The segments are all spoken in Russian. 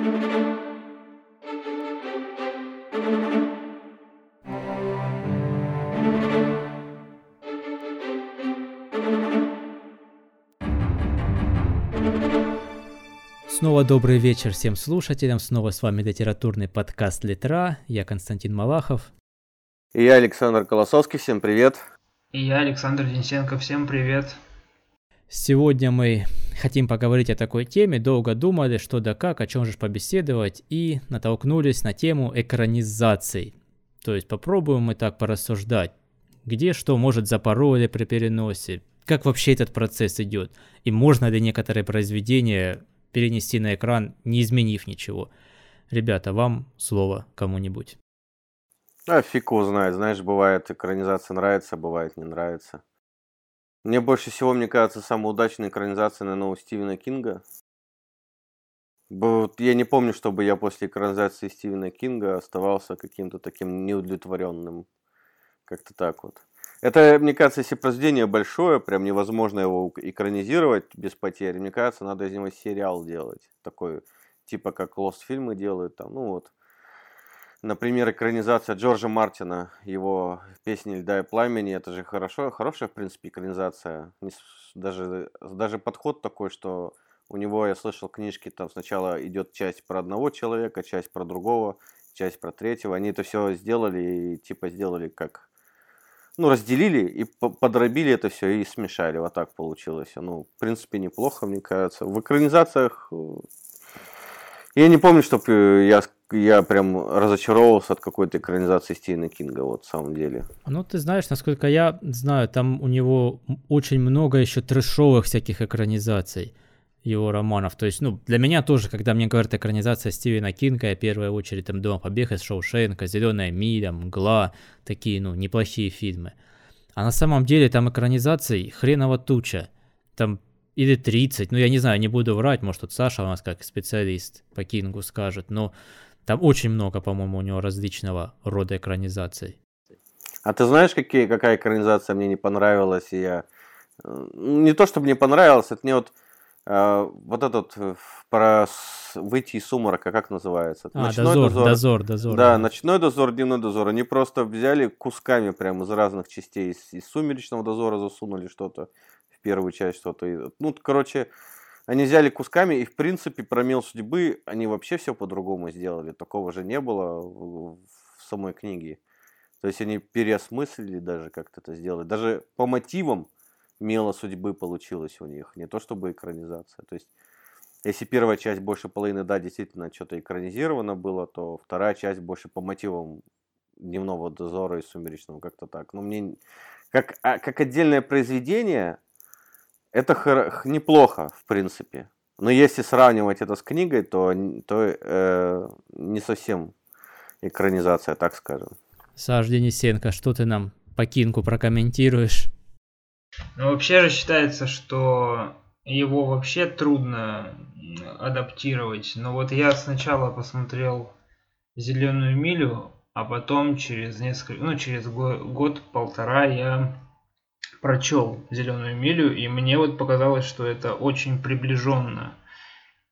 Снова добрый вечер всем слушателям. Снова с вами литературный подкаст «Литра». Я Константин Малахов. И я Александр Колосовский. Всем привет. И я Александр Денисенко. Всем привет. Сегодня мы хотим поговорить о такой теме. Долго думали, что да как, о чем же побеседовать. И натолкнулись на тему экранизаций. То есть попробуем мы так порассуждать. Где что может запороли при переносе, как вообще этот процесс идет, и можно ли некоторые произведения перенести на экран, не изменив ничего. Ребята, вам слово кому-нибудь. А фиг его знает. Знаешь, бывает экранизация нравится, бывает не нравится. Мне больше всего, мне кажется, самая удачная экранизация, наверное, у Стивена Кинга. Я не помню, чтобы я после экранизации Стивена Кинга оставался каким-то таким неудовлетворенным. Как-то так вот. Это, мне кажется, если произведение большое, прям невозможно его экранизировать без потерь. Мне кажется, надо из него сериал делать. Такой, типа как Lost фильмы делают. Там, ну вот. Например, экранизация Джорджа Мартина, его песни «Льда и пламени». Это же хорошо, хорошая, в принципе, экранизация. Даже, даже подход такой, что у него, я слышал, книжки, там сначала идет часть про одного человека, часть про другого, часть про третьего. Они это все сделали и типа сделали как ну, разделили и подробили это все и смешали. Вот так получилось. Ну, в принципе, неплохо, мне кажется. В экранизациях э, я не помню, чтобы я, я прям разочаровался от какой-то экранизации Стивена Кинга, вот, в самом деле. Ну, ты знаешь, насколько я знаю, там у него очень много еще трешовых всяких экранизаций его романов. То есть, ну, для меня тоже, когда мне говорят экранизация Стивена Кинга, я в первую очередь там думаю «Побег из Шоушенка», «Зеленая миля», «Мгла», такие, ну, неплохие фильмы. А на самом деле там экранизаций хреново туча. Там или 30, ну я не знаю, не буду врать, может тут Саша у нас как специалист по Кингу скажет, но там очень много, по-моему, у него различного рода экранизаций. А ты знаешь, какие, какая экранизация мне не понравилась, и я... Э, не то, чтобы мне понравилось, это мне вот а, вот этот э, про выйти из сумрака, как называется? А, ночной дозор, дозор, дозор, дозор. Да, да, ночной дозор, дневной дозор. Они просто взяли кусками прямо из разных частей. Из, из сумеречного дозора засунули что-то первую часть, что-то. Ну, короче, они взяли кусками, и в принципе про мел судьбы они вообще все по-другому сделали. Такого же не было в, самой книге. То есть они переосмыслили даже как-то это сделали. Даже по мотивам мело судьбы получилось у них, не то чтобы экранизация. То есть, если первая часть больше половины, да, действительно что-то экранизировано было, то вторая часть больше по мотивам дневного дозора и сумеречного, как-то так. Но мне как, а, как отдельное произведение, это хор- неплохо, в принципе. Но если сравнивать это с книгой, то, то э, не совсем экранизация, так скажем. Саш Денисенко, что ты нам по Кингу прокомментируешь? Ну, вообще же считается, что его вообще трудно адаптировать. Но вот я сначала посмотрел «Зеленую милю», а потом через несколько, ну, через год-полтора я прочел «Зеленую милю», и мне вот показалось, что это очень приближенно.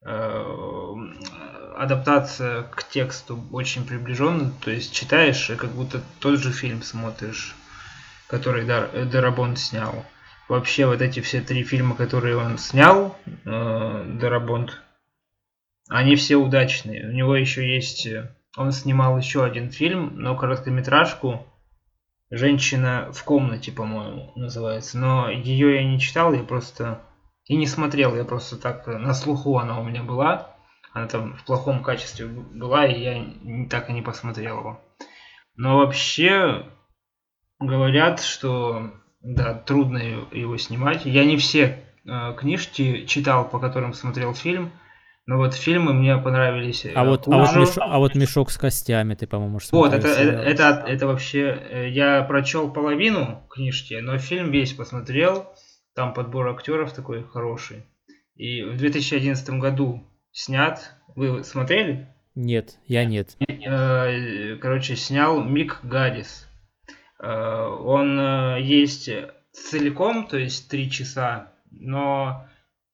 Э, адаптация к тексту очень приближенно, то есть читаешь и как будто тот же фильм смотришь который Дарабонт снял. Вообще вот эти все три фильма, которые он снял, э, Дарабонт, они все удачные. У него еще есть... Э, он снимал еще один фильм, но короткометражку «Женщина в комнате», по-моему, называется. Но ее я не читал, я просто... И не смотрел, я просто так э, на слуху она у меня была. Она там в плохом качестве была, и я так и не посмотрел его. Но вообще, говорят, что да, трудно его снимать. Я не все э, книжки читал, по которым смотрел фильм, но вот фильмы мне понравились. А вот, а вот, мешок, а вот мешок с костями ты, по-моему, Вот, это, это, это, это вообще... Э, я прочел половину книжки, но фильм весь посмотрел. Там подбор актеров такой хороший. И в 2011 году снят. Вы смотрели? Нет, я нет. Э, короче, снял Мик Гадис. Э, он э, есть целиком, то есть три часа, но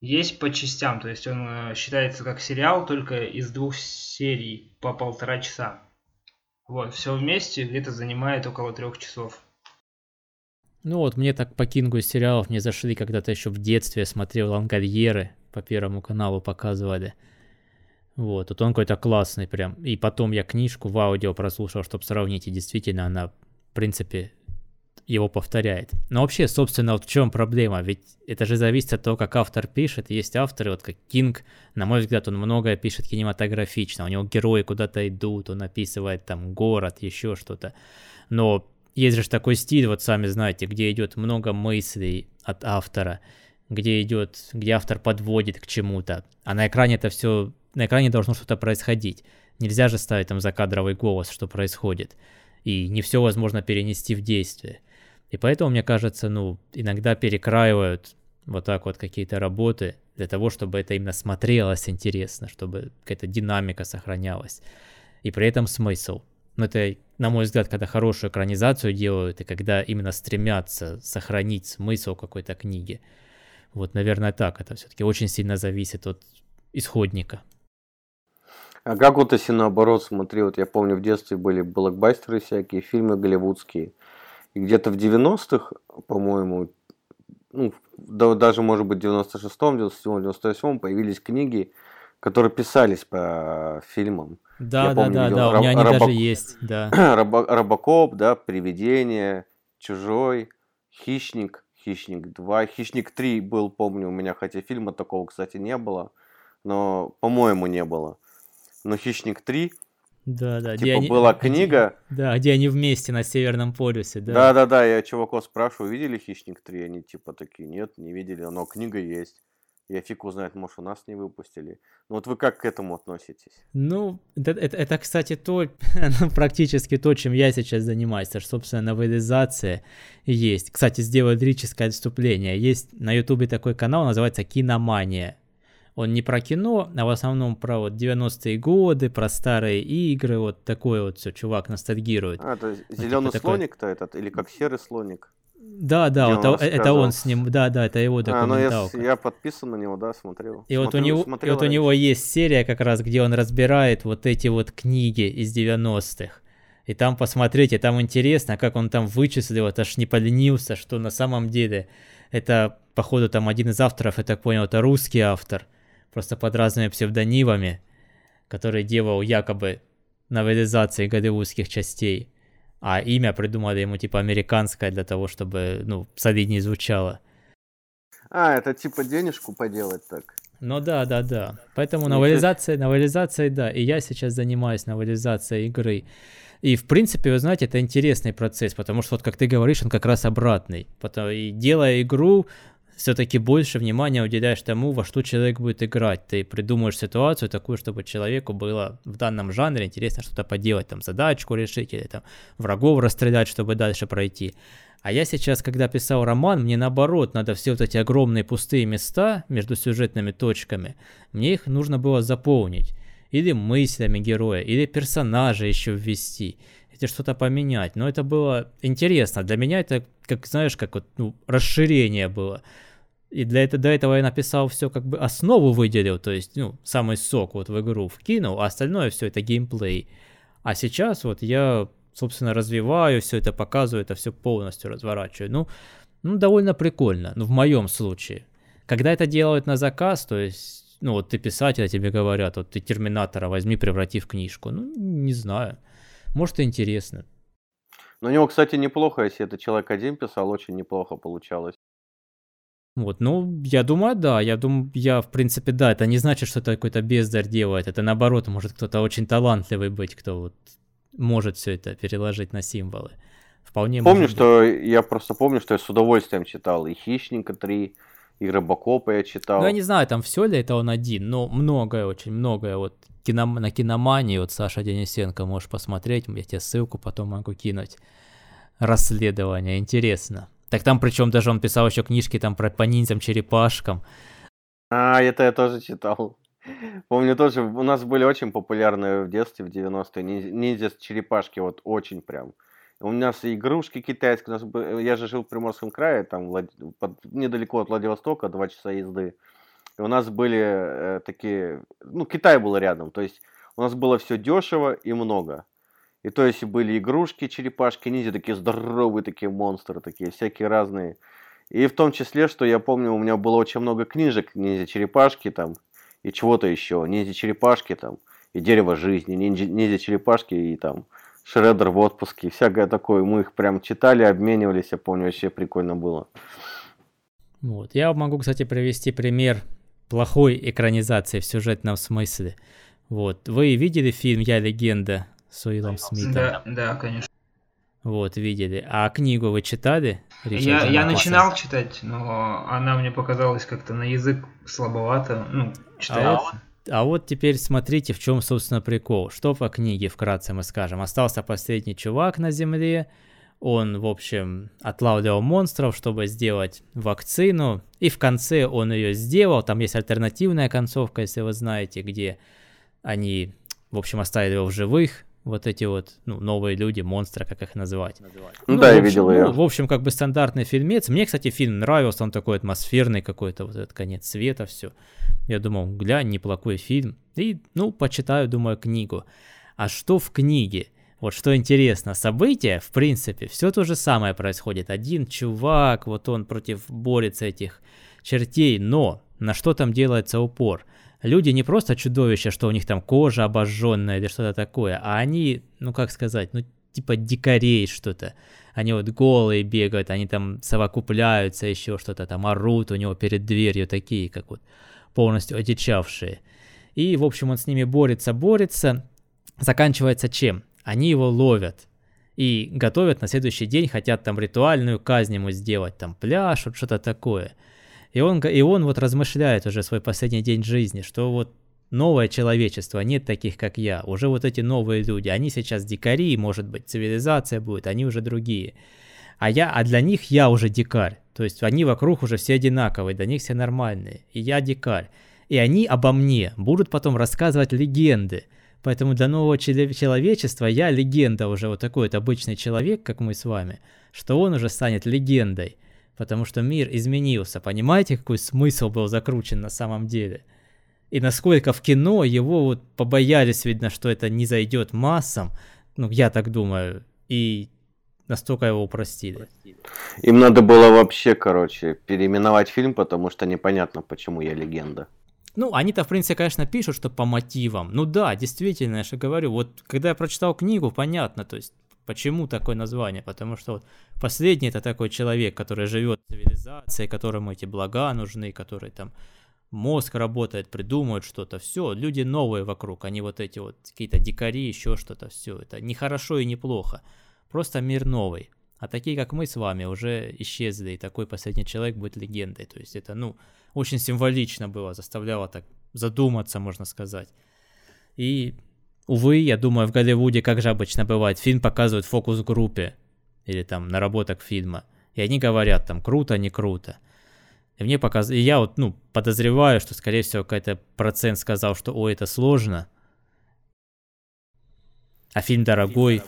есть по частям, то есть он э, считается как сериал только из двух серий по полтора часа. Вот, все вместе где-то занимает около трех часов. Ну вот, мне так по Кингу из сериалов не зашли, когда-то еще в детстве я смотрел Лангольеры, по Первому каналу показывали. Вот, вот он какой-то классный прям. И потом я книжку в аудио прослушал, чтобы сравнить, и действительно она, в принципе, его повторяет. Но вообще, собственно, вот в чем проблема? Ведь это же зависит от того, как автор пишет. Есть авторы, вот как Кинг, на мой взгляд, он многое пишет кинематографично. У него герои куда-то идут, он описывает там город, еще что-то. Но есть же такой стиль, вот сами знаете, где идет много мыслей от автора, где идет, где автор подводит к чему-то, а на экране это все, на экране должно что-то происходить. Нельзя же ставить там закадровый голос, что происходит. И не все возможно перенести в действие. И поэтому, мне кажется, ну, иногда перекраивают вот так вот какие-то работы для того, чтобы это именно смотрелось интересно, чтобы какая-то динамика сохранялась. И при этом смысл. Но это, на мой взгляд, когда хорошую экранизацию делают, и когда именно стремятся сохранить смысл какой-то книги. Вот, наверное, так. Это все-таки очень сильно зависит от исходника. А как вот если наоборот, смотри, вот я помню в детстве были блокбастеры всякие, фильмы голливудские. И где-то в 90-х, по-моему, ну, да, даже, может быть, в 96-м, 97-м, 98-м появились книги, которые писались по фильмам. Да, Я да, помню, да, да, у меня они Робо... даже есть, да. Робо... Робокоп, да, Привидение, Чужой, Хищник, Хищник 2, Хищник 3 был, помню, у меня, хотя фильма такого, кстати, не было, но, по-моему, не было. Но Хищник 3, да, да. Типа они, была книга. Где, да, где они вместе на Северном полюсе, да. Да, да, да. Я чуваков спрашиваю, видели Хищник 3? Они типа такие, нет, не видели, но книга есть. Я фиг узнает, может, у нас не выпустили. Ну вот вы как к этому относитесь? Ну, это, это, это кстати, то, ну, практически то, чем я сейчас занимаюсь. Это, собственно, новелизация есть. Кстати, сделаю лирическое отступление. Есть на ютубе такой канал, называется «Киномания». Он не про кино, а в основном про вот 90-е годы, про старые игры, вот такое вот все, чувак ностальгирует. А, то зеленый вот, слоник-то такой... этот, или как серый слоник? Да, да, вот он это он с ним, да, да, это его документалка. А, ну я, я подписан на него, да, смотрел. И смотрел, вот у него, и вот у него есть серия как раз, где он разбирает вот эти вот книги из 90-х. И там посмотрите, там интересно, как он там вычислил, это аж не поленился, что на самом деле это, походу, там один из авторов, я так понял, это русский автор, просто под разными псевдонимами, который делал якобы новелизации голливудских частей а имя придумали ему типа американское для того, чтобы, ну, солиднее звучало. А, это типа денежку поделать так. Ну да, да, да. Поэтому новелизация, новелизация, да. И я сейчас занимаюсь новелизацией игры. И, в принципе, вы знаете, это интересный процесс, потому что, вот как ты говоришь, он как раз обратный. Потому, и делая игру, все-таки больше внимания уделяешь тому, во что человек будет играть. Ты придумаешь ситуацию такую, чтобы человеку было в данном жанре интересно что-то поделать, там задачку решить или там врагов расстрелять, чтобы дальше пройти. А я сейчас, когда писал роман, мне наоборот, надо все вот эти огромные пустые места между сюжетными точками, мне их нужно было заполнить. Или мыслями героя, или персонажа еще ввести, или что-то поменять. Но это было интересно. Для меня это, как знаешь, как вот, ну, расширение было. И для этого, до этого я написал все, как бы основу выделил, то есть, ну, самый сок вот в игру вкинул, а остальное все это геймплей. А сейчас вот я, собственно, развиваю все это, показываю это все полностью, разворачиваю. Ну, ну, довольно прикольно, ну, в моем случае. Когда это делают на заказ, то есть, ну, вот ты писатель, а тебе говорят, вот ты Терминатора возьми, преврати в книжку. Ну, не знаю. Может, интересно. Но у него, кстати, неплохо, если это человек один писал, очень неплохо получалось. Вот, ну, я думаю, да, я думаю, я, в принципе, да, это не значит, что это какой-то бездарь делает, это наоборот, может кто-то очень талантливый быть, кто вот может все это переложить на символы. Вполне Помню, что я просто помню, что я с удовольствием читал и «Хищника 3», и «Робокопа» я читал. Ну, я не знаю, там все ли это он один, но многое, очень многое, вот кино, на киномании, вот Саша Денисенко можешь посмотреть, я тебе ссылку потом могу кинуть. Расследование, интересно. Так там причем даже он писал еще книжки там про по ниндзям, черепашкам. А, это я тоже читал. Помню тоже, у нас были очень популярные в детстве, в 90-е, ниндзя черепашки, вот очень прям. У нас игрушки китайские, у нас я же жил в Приморском крае, там недалеко от Владивостока, два часа езды. И у нас были э, такие, ну, Китай был рядом, то есть у нас было все дешево и много. И то есть были игрушки, черепашки, ниндзя, такие здоровые такие монстры, такие всякие разные. И в том числе, что я помню, у меня было очень много книжек ниндзя-черепашки там, и чего-то еще, ниндзя-черепашки там, и дерево жизни, ниндзя-черепашки и там Шреддер в отпуске, всякое такое. Мы их прям читали, обменивались, я помню, вообще прикольно было. Вот. Я могу, кстати, привести пример плохой экранизации в сюжетном смысле. Вот. Вы видели фильм «Я легенда» с Уиллом Смитом? Да, да, конечно. Вот, видели. А книгу вы читали? я, я начинал читать, но она мне показалась как-то на язык слабовато. Ну, читается. А вот, а вот теперь смотрите, в чем, собственно, прикол. Что по книге, вкратце мы скажем. Остался последний чувак на Земле, он, в общем, отлавливал монстров, чтобы сделать вакцину, и в конце он ее сделал. Там есть альтернативная концовка, если вы знаете, где они, в общем, оставили его в живых, вот эти вот ну, новые люди, монстры, как их называть. Ну, ну да, я общем, видел ее. Ну, в общем, как бы стандартный фильмец. Мне, кстати, фильм нравился, он такой атмосферный какой-то, вот этот конец света, все. Я думал, глянь, неплохой фильм. И, ну, почитаю, думаю, книгу. А что в книге? Вот что интересно, события, в принципе, все то же самое происходит. Один чувак, вот он против борется этих чертей, но на что там делается упор? Люди не просто чудовища, что у них там кожа обожженная или что-то такое, а они, ну как сказать, ну типа дикарей что-то. Они вот голые бегают, они там совокупляются, еще что-то там орут у него перед дверью, такие как вот полностью одичавшие. И, в общем, он с ними борется, борется. Заканчивается чем? Они его ловят и готовят на следующий день, хотят там ритуальную казнь ему сделать, там пляж, вот что-то такое. И он, и он вот размышляет уже свой последний день жизни, что вот новое человечество, нет таких, как я. Уже вот эти новые люди, они сейчас дикари, может быть, цивилизация будет, они уже другие. А я, а для них я уже дикарь. То есть они вокруг уже все одинаковые, для них все нормальные. И я дикарь. И они обо мне будут потом рассказывать легенды. Поэтому для нового человечества я легенда уже, вот такой вот обычный человек, как мы с вами, что он уже станет легендой потому что мир изменился. Понимаете, какой смысл был закручен на самом деле? И насколько в кино его вот побоялись, видно, что это не зайдет массам, ну, я так думаю, и настолько его упростили. Им надо было вообще, короче, переименовать фильм, потому что непонятно, почему я легенда. Ну, они-то, в принципе, конечно, пишут, что по мотивам. Ну да, действительно, я же говорю, вот когда я прочитал книгу, понятно, то есть Почему такое название? Потому что вот последний это такой человек, который живет в цивилизации, которому эти блага нужны, который там мозг работает, придумывает что-то, все, люди новые вокруг, они вот эти вот какие-то дикари, еще что-то, все, это не хорошо и не плохо, просто мир новый. А такие, как мы с вами, уже исчезли, и такой последний человек будет легендой. То есть это, ну, очень символично было, заставляло так задуматься, можно сказать. И Увы, я думаю, в Голливуде, как же обычно бывает, фильм показывают в фокус-группе или там наработок фильма. И они говорят там круто, не круто. И мне показ... И я вот, ну, подозреваю, что, скорее всего, какой-то процент сказал, что, ой, это сложно. А фильм дорогой.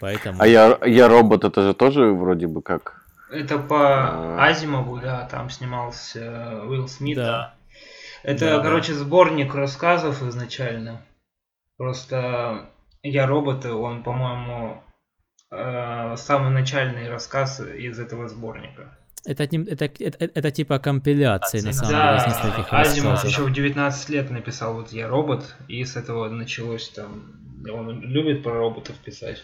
Поэтому... А я, я робот, это же тоже вроде бы как... Это по а... Азимову, да, там снимался Уилл Смит. Да. Это, да, короче, да. сборник рассказов изначально. Просто я робот, он, по-моему, э, самый начальный рассказ из этого сборника. Это, это, это, это типа компиляции, на самом да, деле, из нескольких Азимов еще в 19 лет написал вот «Я робот», и с этого началось там... Он любит про роботов писать.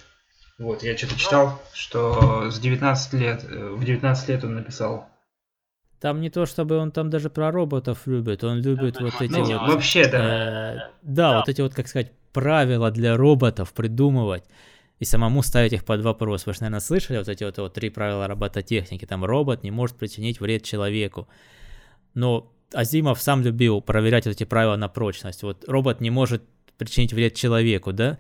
Вот, я что-то читал, что с 19 лет, э, в 19 лет он написал там не то, чтобы он там даже про роботов любит, он любит вот эти ну, вот... Вообще, да. Э, да, да, вот эти вот, как сказать, правила для роботов придумывать и самому ставить их под вопрос. Вы же, наверное, слышали вот эти вот, вот три правила робототехники. Там робот не может причинить вред человеку. Но Азимов сам любил проверять вот эти правила на прочность. Вот робот не может причинить вред человеку, да?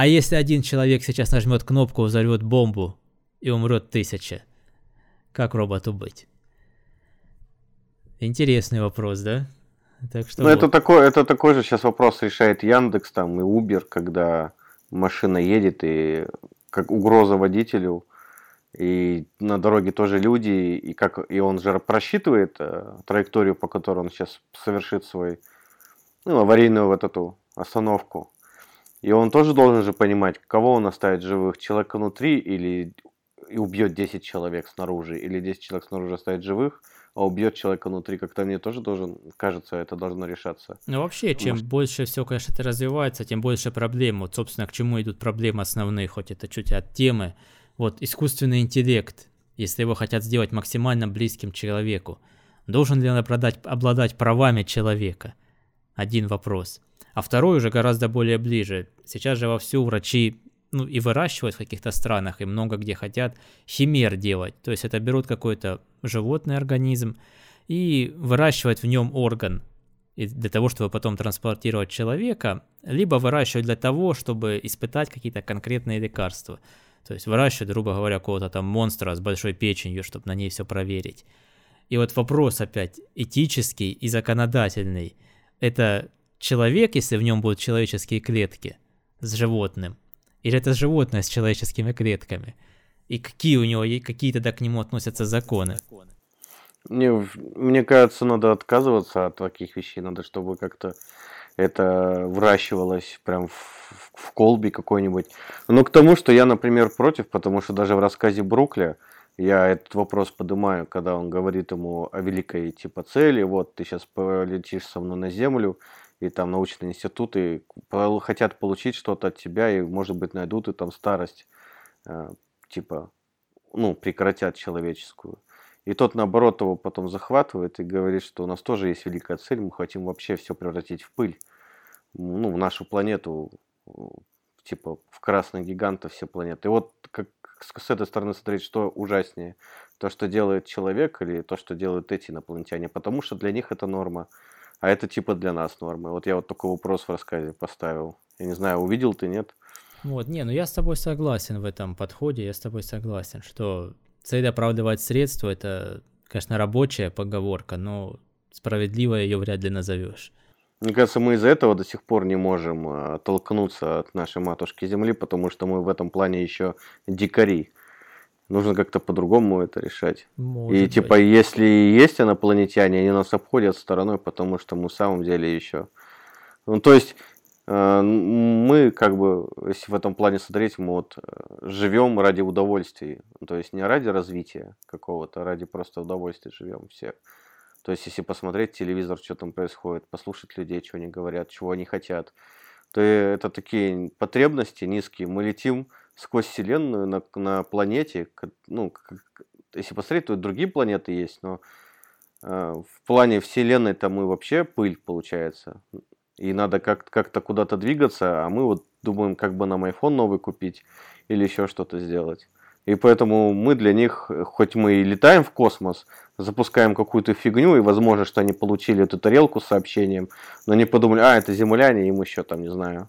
А если один человек сейчас нажмет кнопку, взорвет бомбу и умрет тысяча, как роботу быть? Интересный вопрос, да? Так что ну, вот. это, такой, это такой же сейчас вопрос решает Яндекс там и Uber, когда машина едет и как угроза водителю, и на дороге тоже люди, и, как, и он же просчитывает э, траекторию, по которой он сейчас совершит свой, ну, аварийную вот эту остановку. И он тоже должен же понимать, кого он оставит живых, человека внутри или и убьет 10 человек снаружи, или 10 человек снаружи оставит живых, а убьет человека внутри, как-то мне тоже должен, кажется, это должно решаться. Ну вообще, чем Может... больше все, конечно, это развивается, тем больше проблем. Вот, собственно, к чему идут проблемы основные, хоть это чуть от темы. Вот искусственный интеллект, если его хотят сделать максимально близким человеку, должен ли он обладать, обладать правами человека? Один вопрос. А второй уже гораздо более ближе. Сейчас же вовсю врачи ну, и выращивают в каких-то странах, и много где хотят химер делать. То есть это берут какой-то животный организм и выращивают в нем орган, для того, чтобы потом транспортировать человека, либо выращивать для того, чтобы испытать какие-то конкретные лекарства. То есть выращивают, грубо говоря, какого-то там монстра с большой печенью, чтобы на ней все проверить. И вот вопрос опять этический и законодательный. Это человек, если в нем будут человеческие клетки с животным, или это животное с человеческими клетками? И какие у него, какие тогда к нему относятся законы? Мне, мне кажется, надо отказываться от таких вещей, надо, чтобы как-то это выращивалось прям в, в колбе какой-нибудь. Но к тому, что я, например, против, потому что даже в рассказе Брукля я этот вопрос поднимаю, когда он говорит ему о великой типа цели, вот ты сейчас полетишь со мной на землю, и там научные институты хотят получить что-то от тебя, и, может быть, найдут и там старость, э, типа, ну, прекратят человеческую. И тот, наоборот, его потом захватывает и говорит, что у нас тоже есть великая цель, мы хотим вообще все превратить в пыль. Ну, в нашу планету, типа, в красных гигантов все планеты. И вот как с этой стороны смотреть, что ужаснее. То, что делает человек или то, что делают эти инопланетяне. Потому что для них это норма. А это типа для нас норма. Вот я вот такой вопрос в рассказе поставил. Я не знаю, увидел ты, нет? Вот, не, ну я с тобой согласен в этом подходе, я с тобой согласен, что цель оправдывать средства, это, конечно, рабочая поговорка, но справедливо ее вряд ли назовешь. Мне кажется, мы из-за этого до сих пор не можем оттолкнуться от нашей матушки Земли, потому что мы в этом плане еще дикари нужно как-то по-другому это решать. Может и типа, быть. если есть инопланетяне, они нас обходят стороной, потому что мы в самом деле еще. Ну, то есть, э, мы, как бы, если в этом плане смотреть, мы вот э, живем ради удовольствия. То есть не ради развития какого-то, а ради просто удовольствия живем все. То есть, если посмотреть телевизор, что там происходит, послушать людей, что они говорят, чего они хотят, то это такие потребности низкие. Мы летим сквозь Вселенную на, на планете, ну, если посмотреть, то другие планеты есть, но э, в плане Вселенной там мы вообще пыль получается. И надо как- как-то куда-то двигаться, а мы вот думаем, как бы нам iPhone новый купить или еще что-то сделать. И поэтому мы для них, хоть мы и летаем в космос, запускаем какую-то фигню, и возможно, что они получили эту тарелку с сообщением, но они подумали, а, это земляне, им еще там, не знаю,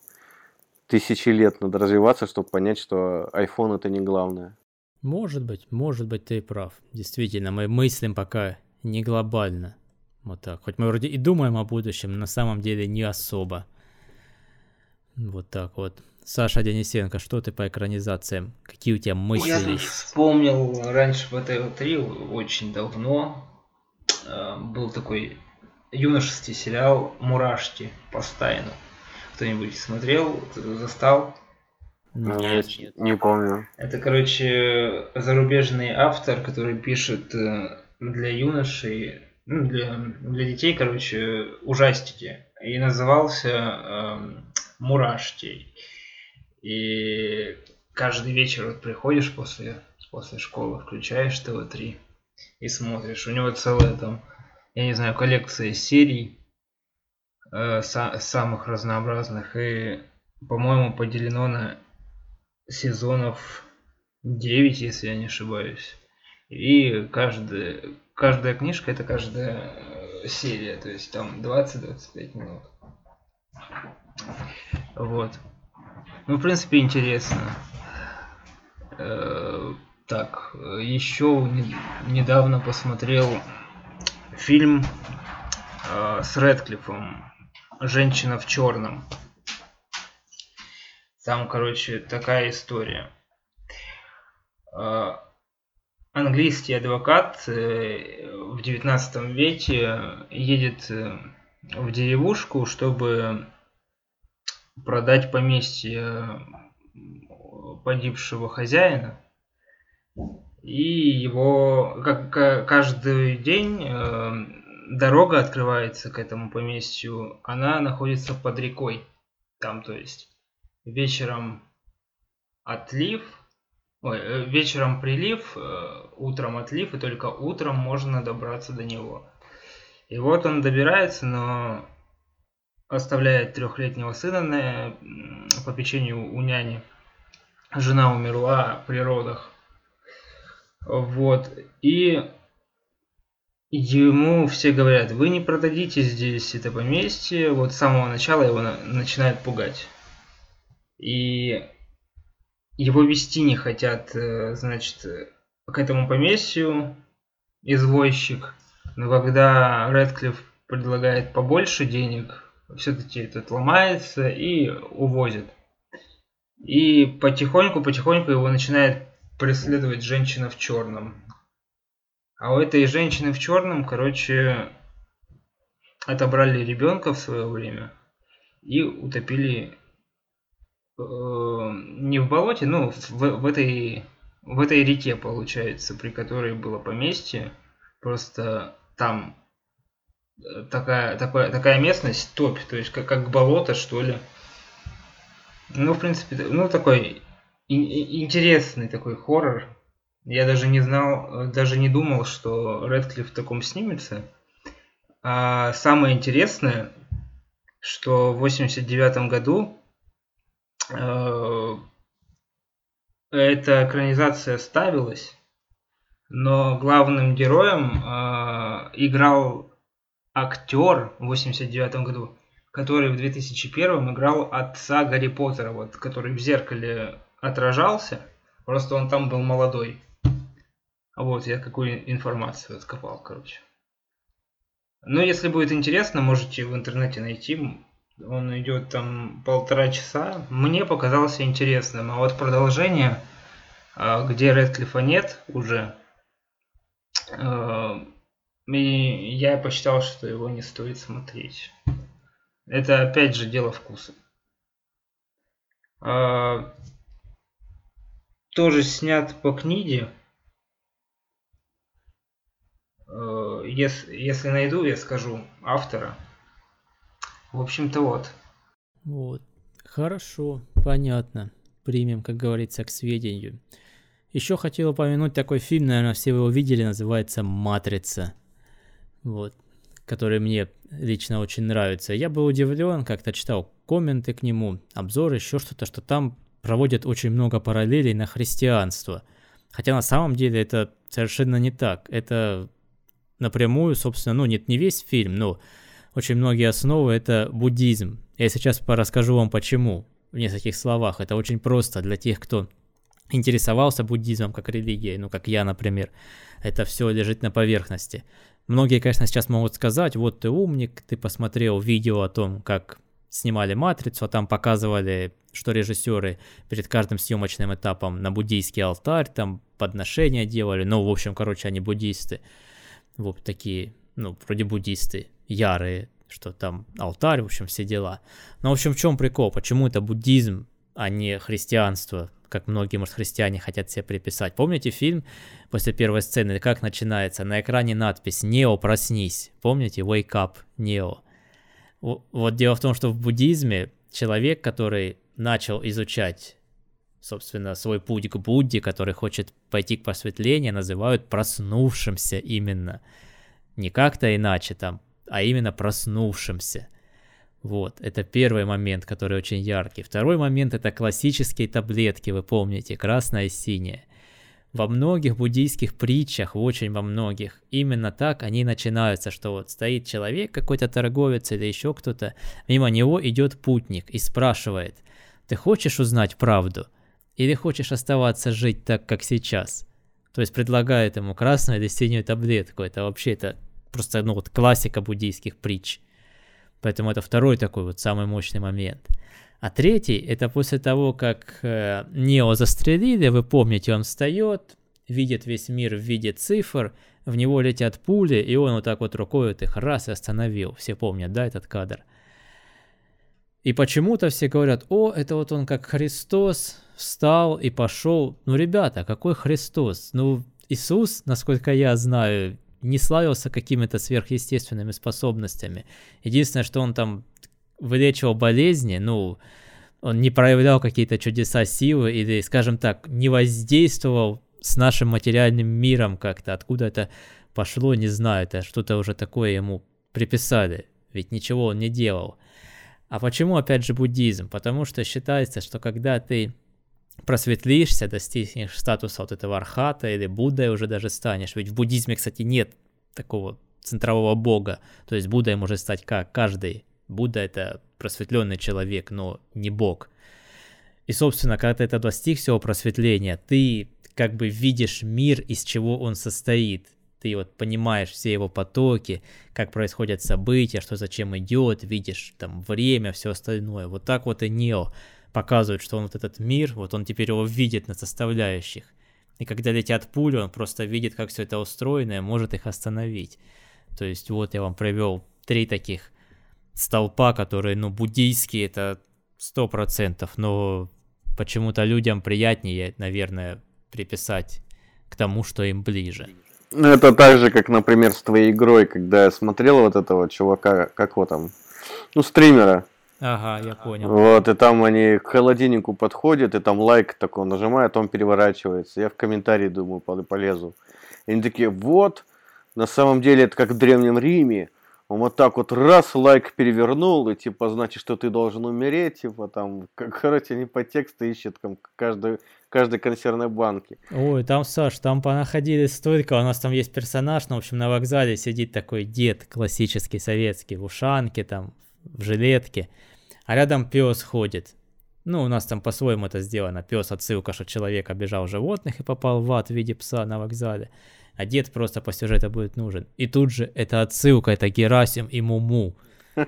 тысячи лет надо развиваться, чтобы понять, что iPhone это не главное. Может быть, может быть, ты прав. Действительно, мы мыслим пока не глобально. Вот так. Хоть мы вроде и думаем о будущем, но на самом деле не особо. Вот так вот. Саша Денисенко, что ты по экранизациям? Какие у тебя мысли? Я вспомнил раньше в этой 3 очень давно. Э, был такой юношеский сериал «Мурашки» по Стайну. Кто-нибудь смотрел, застал? Нет, нет, не помню. Это, короче, зарубежный автор, который пишет э, для юношей, ну, для, для детей, короче, ужастики. И назывался э, «Мурашки». И каждый вечер вот приходишь после, после школы, включаешь ТВ-3 и смотришь. У него целая там, я не знаю, коллекция серий э, са- самых разнообразных. И, по-моему, поделено на сезонов 9, если я не ошибаюсь. И каждая, каждая книжка это каждая э, серия, то есть там 20-25 минут. Вот. Ну, в принципе, интересно. Э, так, еще не, недавно посмотрел фильм с Редклиффом женщина в черном. Там, короче, такая история. А, английский адвокат э, в 19 веке едет э, в деревушку, чтобы продать поместье погибшего хозяина. И его как, каждый день э, дорога открывается к этому поместью, она находится под рекой. Там, то есть, вечером отлив, ой, э, вечером прилив, э, утром отлив, и только утром можно добраться до него. И вот он добирается, но оставляет трехлетнего сына на попечению у няни. Жена умерла при родах. Вот. И ему все говорят, вы не продадите здесь это поместье. Вот с самого начала его на начинают пугать. И его вести не хотят, э, значит, к этому поместью извозчик. Но когда Редклифф предлагает побольше денег, все-таки этот ломается и увозит. И потихоньку-потихоньку его начинает преследовать женщина в черном. А у этой женщины в черном, короче, отобрали ребенка в свое время и утопили э, не в болоте, ну в, в этой в этой реке получается, при которой было поместье. Просто там э, такая, такая, такая местность, топь, то есть как, как болото, что ли. Ну, в принципе, ну, такой интересный такой хоррор. Я даже не знал, даже не думал, что Редклифф в таком снимется. А самое интересное, что в 89 году э, эта экранизация ставилась, но главным героем э, играл актер в 89 году, который в 2001 играл отца Гарри Поттера, вот, который в зеркале отражался, просто он там был молодой. Вот, я какую информацию откопал, короче. Ну, если будет интересно, можете в интернете найти. Он идет там полтора часа. Мне показался интересным. А вот продолжение, а, где Редклифа нет уже, а, и я посчитал, что его не стоит смотреть. Это опять же дело вкуса. А, тоже снят по книге. Если, если найду, я скажу автора. В общем-то вот. Вот. Хорошо, понятно. Примем, как говорится, к сведению. Еще хотел упомянуть такой фильм, наверное, все вы его видели, называется «Матрица». Вот. Который мне лично очень нравится. Я был удивлен, как-то читал комменты к нему, обзоры, еще что-то, что там проводят очень много параллелей на христианство. Хотя на самом деле это совершенно не так. Это напрямую, собственно, ну, нет, не весь фильм, но очень многие основы это буддизм. Я сейчас расскажу вам почему в нескольких словах. Это очень просто для тех, кто интересовался буддизмом как религией, ну как я, например. Это все лежит на поверхности. Многие, конечно, сейчас могут сказать, вот ты умник, ты посмотрел видео о том, как снимали «Матрицу», а там показывали, что режиссеры перед каждым съемочным этапом на буддийский алтарь там подношения делали. Ну, в общем, короче, они буддисты. Вот такие, ну, вроде буддисты ярые, что там алтарь, в общем, все дела. Но, в общем, в чем прикол? Почему это буддизм, а не христианство, как многие, может, христиане хотят себе приписать. Помните фильм после первой сцены, как начинается? На экране надпись «Нео, проснись». Помните? «Wake up, Нео». Вот дело в том, что в буддизме человек, который начал изучать, собственно, свой путь к Будде, который хочет пойти к просветлению, называют проснувшимся именно. Не как-то иначе там, а именно проснувшимся. Вот, это первый момент, который очень яркий. Второй момент это классические таблетки, вы помните, красная и синяя. Во многих буддийских притчах, очень во многих, именно так они начинаются, что вот стоит человек, какой-то торговец или еще кто-то, мимо него идет путник и спрашивает, ты хочешь узнать правду? Или хочешь оставаться жить так, как сейчас? То есть предлагает ему красную или синюю таблетку. Это вообще это просто ну, вот классика буддийских притч. Поэтому это второй такой вот самый мощный момент. А третий, это после того, как э, Нео застрелили, вы помните, он встает, видит весь мир в виде цифр, в него летят пули, и он вот так вот рукой вот их раз и остановил. Все помнят, да, этот кадр? И почему-то все говорят, о, это вот он как Христос встал и пошел. Ну, ребята, какой Христос? Ну, Иисус, насколько я знаю, не славился какими-то сверхъестественными способностями. Единственное, что он там вылечивал болезни, ну, он не проявлял какие-то чудеса силы или, скажем так, не воздействовал с нашим материальным миром как-то. Откуда это пошло, не знаю, это что-то уже такое ему приписали. Ведь ничего он не делал. А почему, опять же, буддизм? Потому что считается, что когда ты просветлишься, достигнешь статуса вот этого архата или Буддой уже даже станешь. Ведь в буддизме, кстати, нет такого центрового бога. То есть Буддой может стать как каждый. Будда это просветленный человек, но не бог. И, собственно, когда ты это достиг всего просветления, ты как бы видишь мир, из чего он состоит. Ты вот понимаешь все его потоки, как происходят события, что зачем идет, видишь там время, все остальное. Вот так вот и Нео показывает, что он вот этот мир, вот он теперь его видит на составляющих. И когда летят пули, он просто видит, как все это устроено, и может их остановить. То есть вот я вам привел три таких столпа, которые, ну, буддийские, это сто процентов, но почему-то людям приятнее, наверное, приписать к тому, что им ближе. Ну, это так же, как, например, с твоей игрой, когда я смотрел вот этого чувака, как его там, ну, стримера. Ага, я понял. Вот, и там они к холодильнику подходят, и там лайк такой нажимает, он переворачивается. Я в комментарии думаю, полезу. И они такие, вот, на самом деле это как в Древнем Риме, он вот так вот раз лайк перевернул, и типа, значит, что ты должен умереть, типа там, как, короче, они по тексту ищут там каждой, каждой консервной банке. Ой, там, Саш, там понаходили столько, у нас там есть персонаж, ну, в общем, на вокзале сидит такой дед классический советский, в ушанке там, в жилетке, а рядом пес ходит. Ну, у нас там по-своему это сделано. Пес отсылка, что человек обижал животных и попал в ад в виде пса на вокзале а дед просто по сюжету будет нужен. И тут же это отсылка, это Герасим и Муму.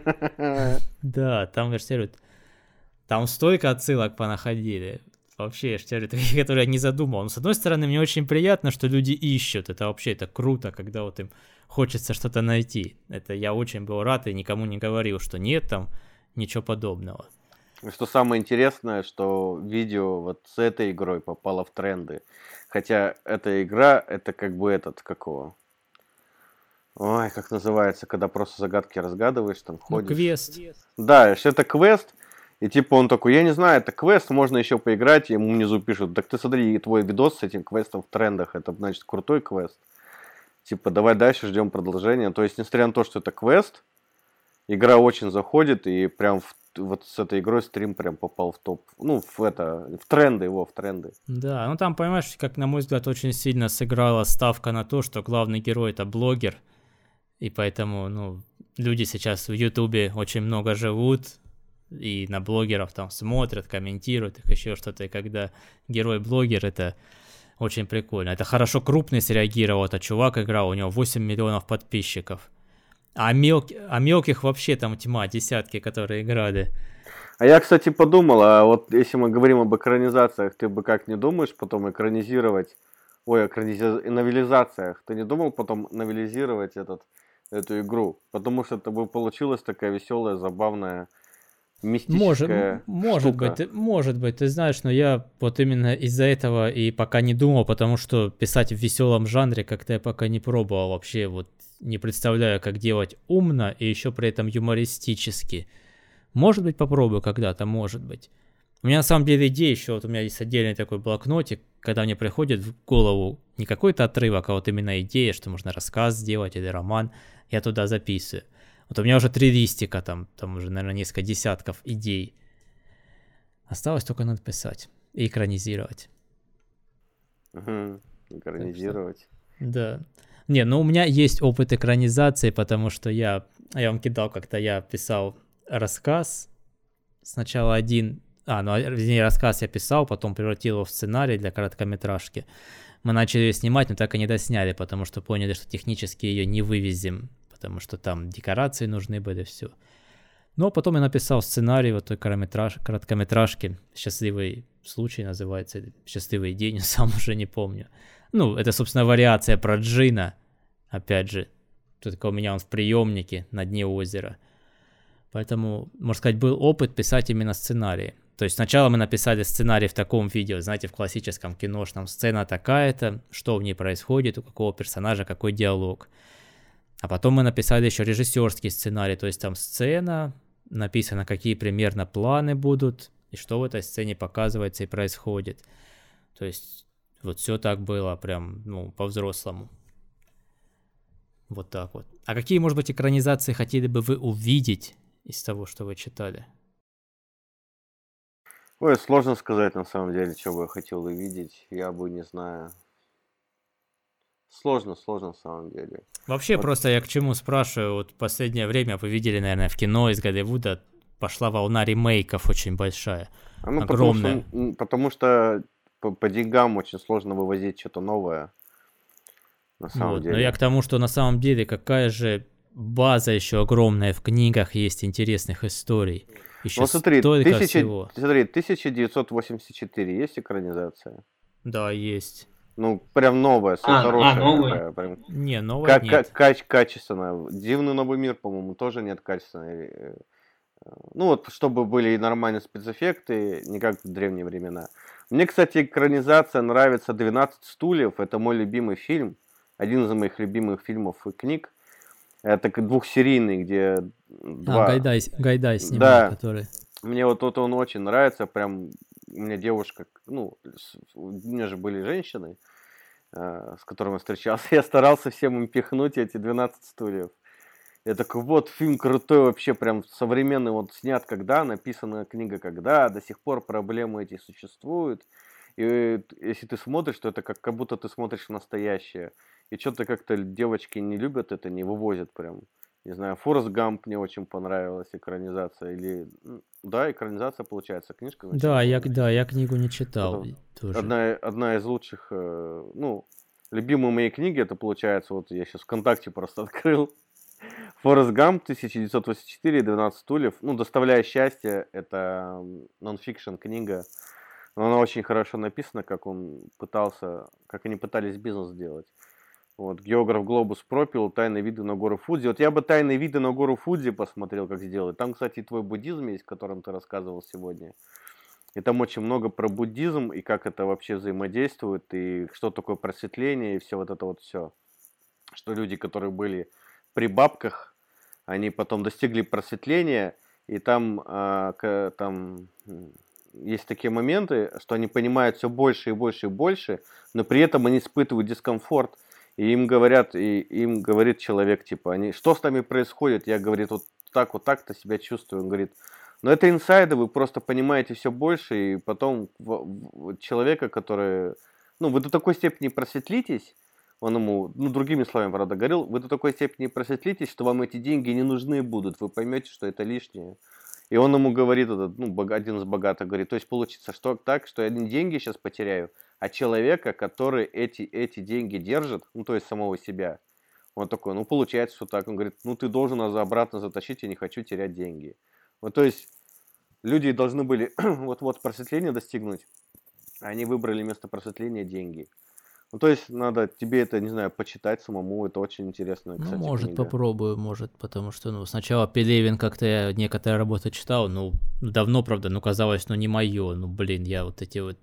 Да, там версируют. Там столько отсылок понаходили. Вообще, я говорю, такие, которые я не задумал. Но с одной стороны, мне очень приятно, что люди ищут. Это вообще это круто, когда вот им хочется что-то найти. Это я очень был рад и никому не говорил, что нет там ничего подобного. Что самое интересное, что видео вот с этой игрой попало в тренды. Хотя эта игра, это как бы этот, какого? Ой, как называется, когда просто загадки разгадываешь, там ну, ходишь. Ну, квест. Да, это квест, и типа он такой, я не знаю, это квест, можно еще поиграть, и ему внизу пишут, так ты смотри, твой видос с этим квестом в трендах, это значит крутой квест. Типа, давай дальше ждем продолжения. То есть, несмотря на то, что это квест, игра очень заходит, и прям в вот с этой игрой стрим прям попал в топ. Ну, в это, в тренды его, в тренды. Да, ну там, понимаешь, как на мой взгляд, очень сильно сыграла ставка на то, что главный герой это блогер. И поэтому, ну, люди сейчас в Ютубе очень много живут, и на блогеров там смотрят, комментируют их еще что-то. И когда герой-блогер, это очень прикольно. Это хорошо крупный среагировал, это чувак играл, у него 8 миллионов подписчиков. А, мел... а мелких вообще там тьма, десятки, которые играли. А я, кстати, подумал, а вот если мы говорим об экранизациях, ты бы как не думаешь потом экранизировать, ой, экранизи... новелизациях, ты не думал потом новелизировать этот, эту игру? Потому что это бы получилась такая веселая, забавная, мистическая может, может штука. быть, может быть, ты знаешь, но я вот именно из-за этого и пока не думал, потому что писать в веселом жанре как-то я пока не пробовал вообще вот не представляю, как делать умно и еще при этом юмористически. Может быть, попробую когда-то, может быть. У меня на самом деле идея еще, вот у меня есть отдельный такой блокнотик, когда мне приходит в голову не какой-то отрывок, а вот именно идея, что можно рассказ сделать или роман, я туда записываю. Вот у меня уже три листика, там, там уже, наверное, несколько десятков идей. Осталось только написать и экранизировать. Угу, экранизировать. Что, да. Не, ну у меня есть опыт экранизации, потому что я, я вам кидал как-то, я писал рассказ, сначала один, а, ну, вернее, рассказ я писал, потом превратил его в сценарий для короткометражки. Мы начали ее снимать, но так и не досняли, потому что поняли, что технически ее не вывезем, потому что там декорации нужны были, все. Но потом я написал сценарий вот той короткометраж, короткометражки «Счастливый случай» называется, «Счастливый день», сам уже не помню. Ну, это, собственно, вариация про Джина. Опять же, только у меня он в приемнике на дне озера. Поэтому, можно сказать, был опыт писать именно сценарии. То есть сначала мы написали сценарий в таком видео, знаете, в классическом киношном. Сцена такая-то, что в ней происходит, у какого персонажа какой диалог. А потом мы написали еще режиссерский сценарий, то есть там сцена, написано, какие примерно планы будут, и что в этой сцене показывается и происходит. То есть вот все так было прям, ну, по-взрослому. Вот так вот. А какие, может быть, экранизации хотели бы вы увидеть из того, что вы читали? Ой, сложно сказать на самом деле, что бы я хотел увидеть. Я бы не знаю. Сложно, сложно на самом деле. Вообще, вот. просто я к чему спрашиваю, вот последнее время вы видели, наверное, в кино из Голливуда пошла волна ремейков очень большая. А ну, огромная. Потому что, потому что по, по деньгам очень сложно вывозить что-то новое. На самом вот, деле. Но я к тому, что на самом деле какая же база еще огромная в книгах есть интересных историй. Еще ну смотри, тысяча, всего. смотри, 1984 есть экранизация? Да, есть. Ну, прям новая, а, хорошая. А, новая? Такая, прям... Не, новая как, нет. Как, качественная. Дивный новый мир, по-моему, тоже нет качественной. Э, ну вот, чтобы были нормальные спецэффекты, не как в древние времена. Мне, кстати, экранизация нравится «12 стульев». Это мой любимый фильм. Один из моих любимых фильмов и книг. Это двухсерийный, где а, два... А, Гайдай, Гайдай снимал, да. который... Мне вот тот он очень нравится, прям у меня девушка, ну, у меня же были женщины, э, с которыми я встречался, я старался всем им пихнуть эти 12 стульев. Я такой, вот, фильм крутой вообще, прям современный, вот снят когда, написана книга когда, до сих пор проблемы эти существуют. И если ты смотришь, то это как, как будто ты смотришь настоящее. И что-то как-то девочки не любят это, не вывозят прям. Не знаю, Форест Гамп мне очень понравилась экранизация. Или, да, экранизация получается, книжка. Значит, да, я, да, я книгу не читал. тоже. Одна, одна из лучших, э, ну, любимые мои книги, это получается, вот я сейчас ВКонтакте просто открыл. Форест Гамп, 1984, 12 стульев. Ну, «Доставляя счастье» — это нонфикшн книга. Но она очень хорошо написана, как он пытался, как они пытались бизнес сделать. Вот, географ Глобус пропил тайные виды на гору Фудзи. Вот я бы тайные виды на гору Фудзи посмотрел, как сделать. Там, кстати, твой буддизм есть, о котором ты рассказывал сегодня. И там очень много про буддизм и как это вообще взаимодействует, и что такое просветление, и все вот это вот все. Что люди, которые были при бабках, они потом достигли просветления, и там, э, там есть такие моменты, что они понимают все больше и больше и больше, но при этом они испытывают дискомфорт – и им говорят, и им говорит человек, типа, они, что с нами происходит? Я, говорит, вот так, вот так-то себя чувствую. Он говорит, но это инсайды, вы просто понимаете все больше, и потом человека, который, ну, вы до такой степени просветлитесь, он ему, ну, другими словами, правда, говорил, вы до такой степени просветлитесь, что вам эти деньги не нужны будут, вы поймете, что это лишнее. И он ему говорит, этот, ну, один из богатых говорит, то есть получится что так, что я деньги сейчас потеряю, а человека, который эти, эти деньги держит, ну, то есть самого себя, он такой, ну, получается, что так. Он говорит, ну, ты должен нас обратно затащить, я не хочу терять деньги. Вот, то есть, люди должны были вот-вот просветления достигнуть, а они выбрали вместо просветления деньги. Ну, то есть, надо тебе это, не знаю, почитать самому, это очень интересно, кстати, Ну, может, книга. попробую, может, потому что, ну, сначала Пелевин как-то я некоторые работы читал, ну, давно, правда, ну, казалось, ну, не мое, ну, блин, я вот эти вот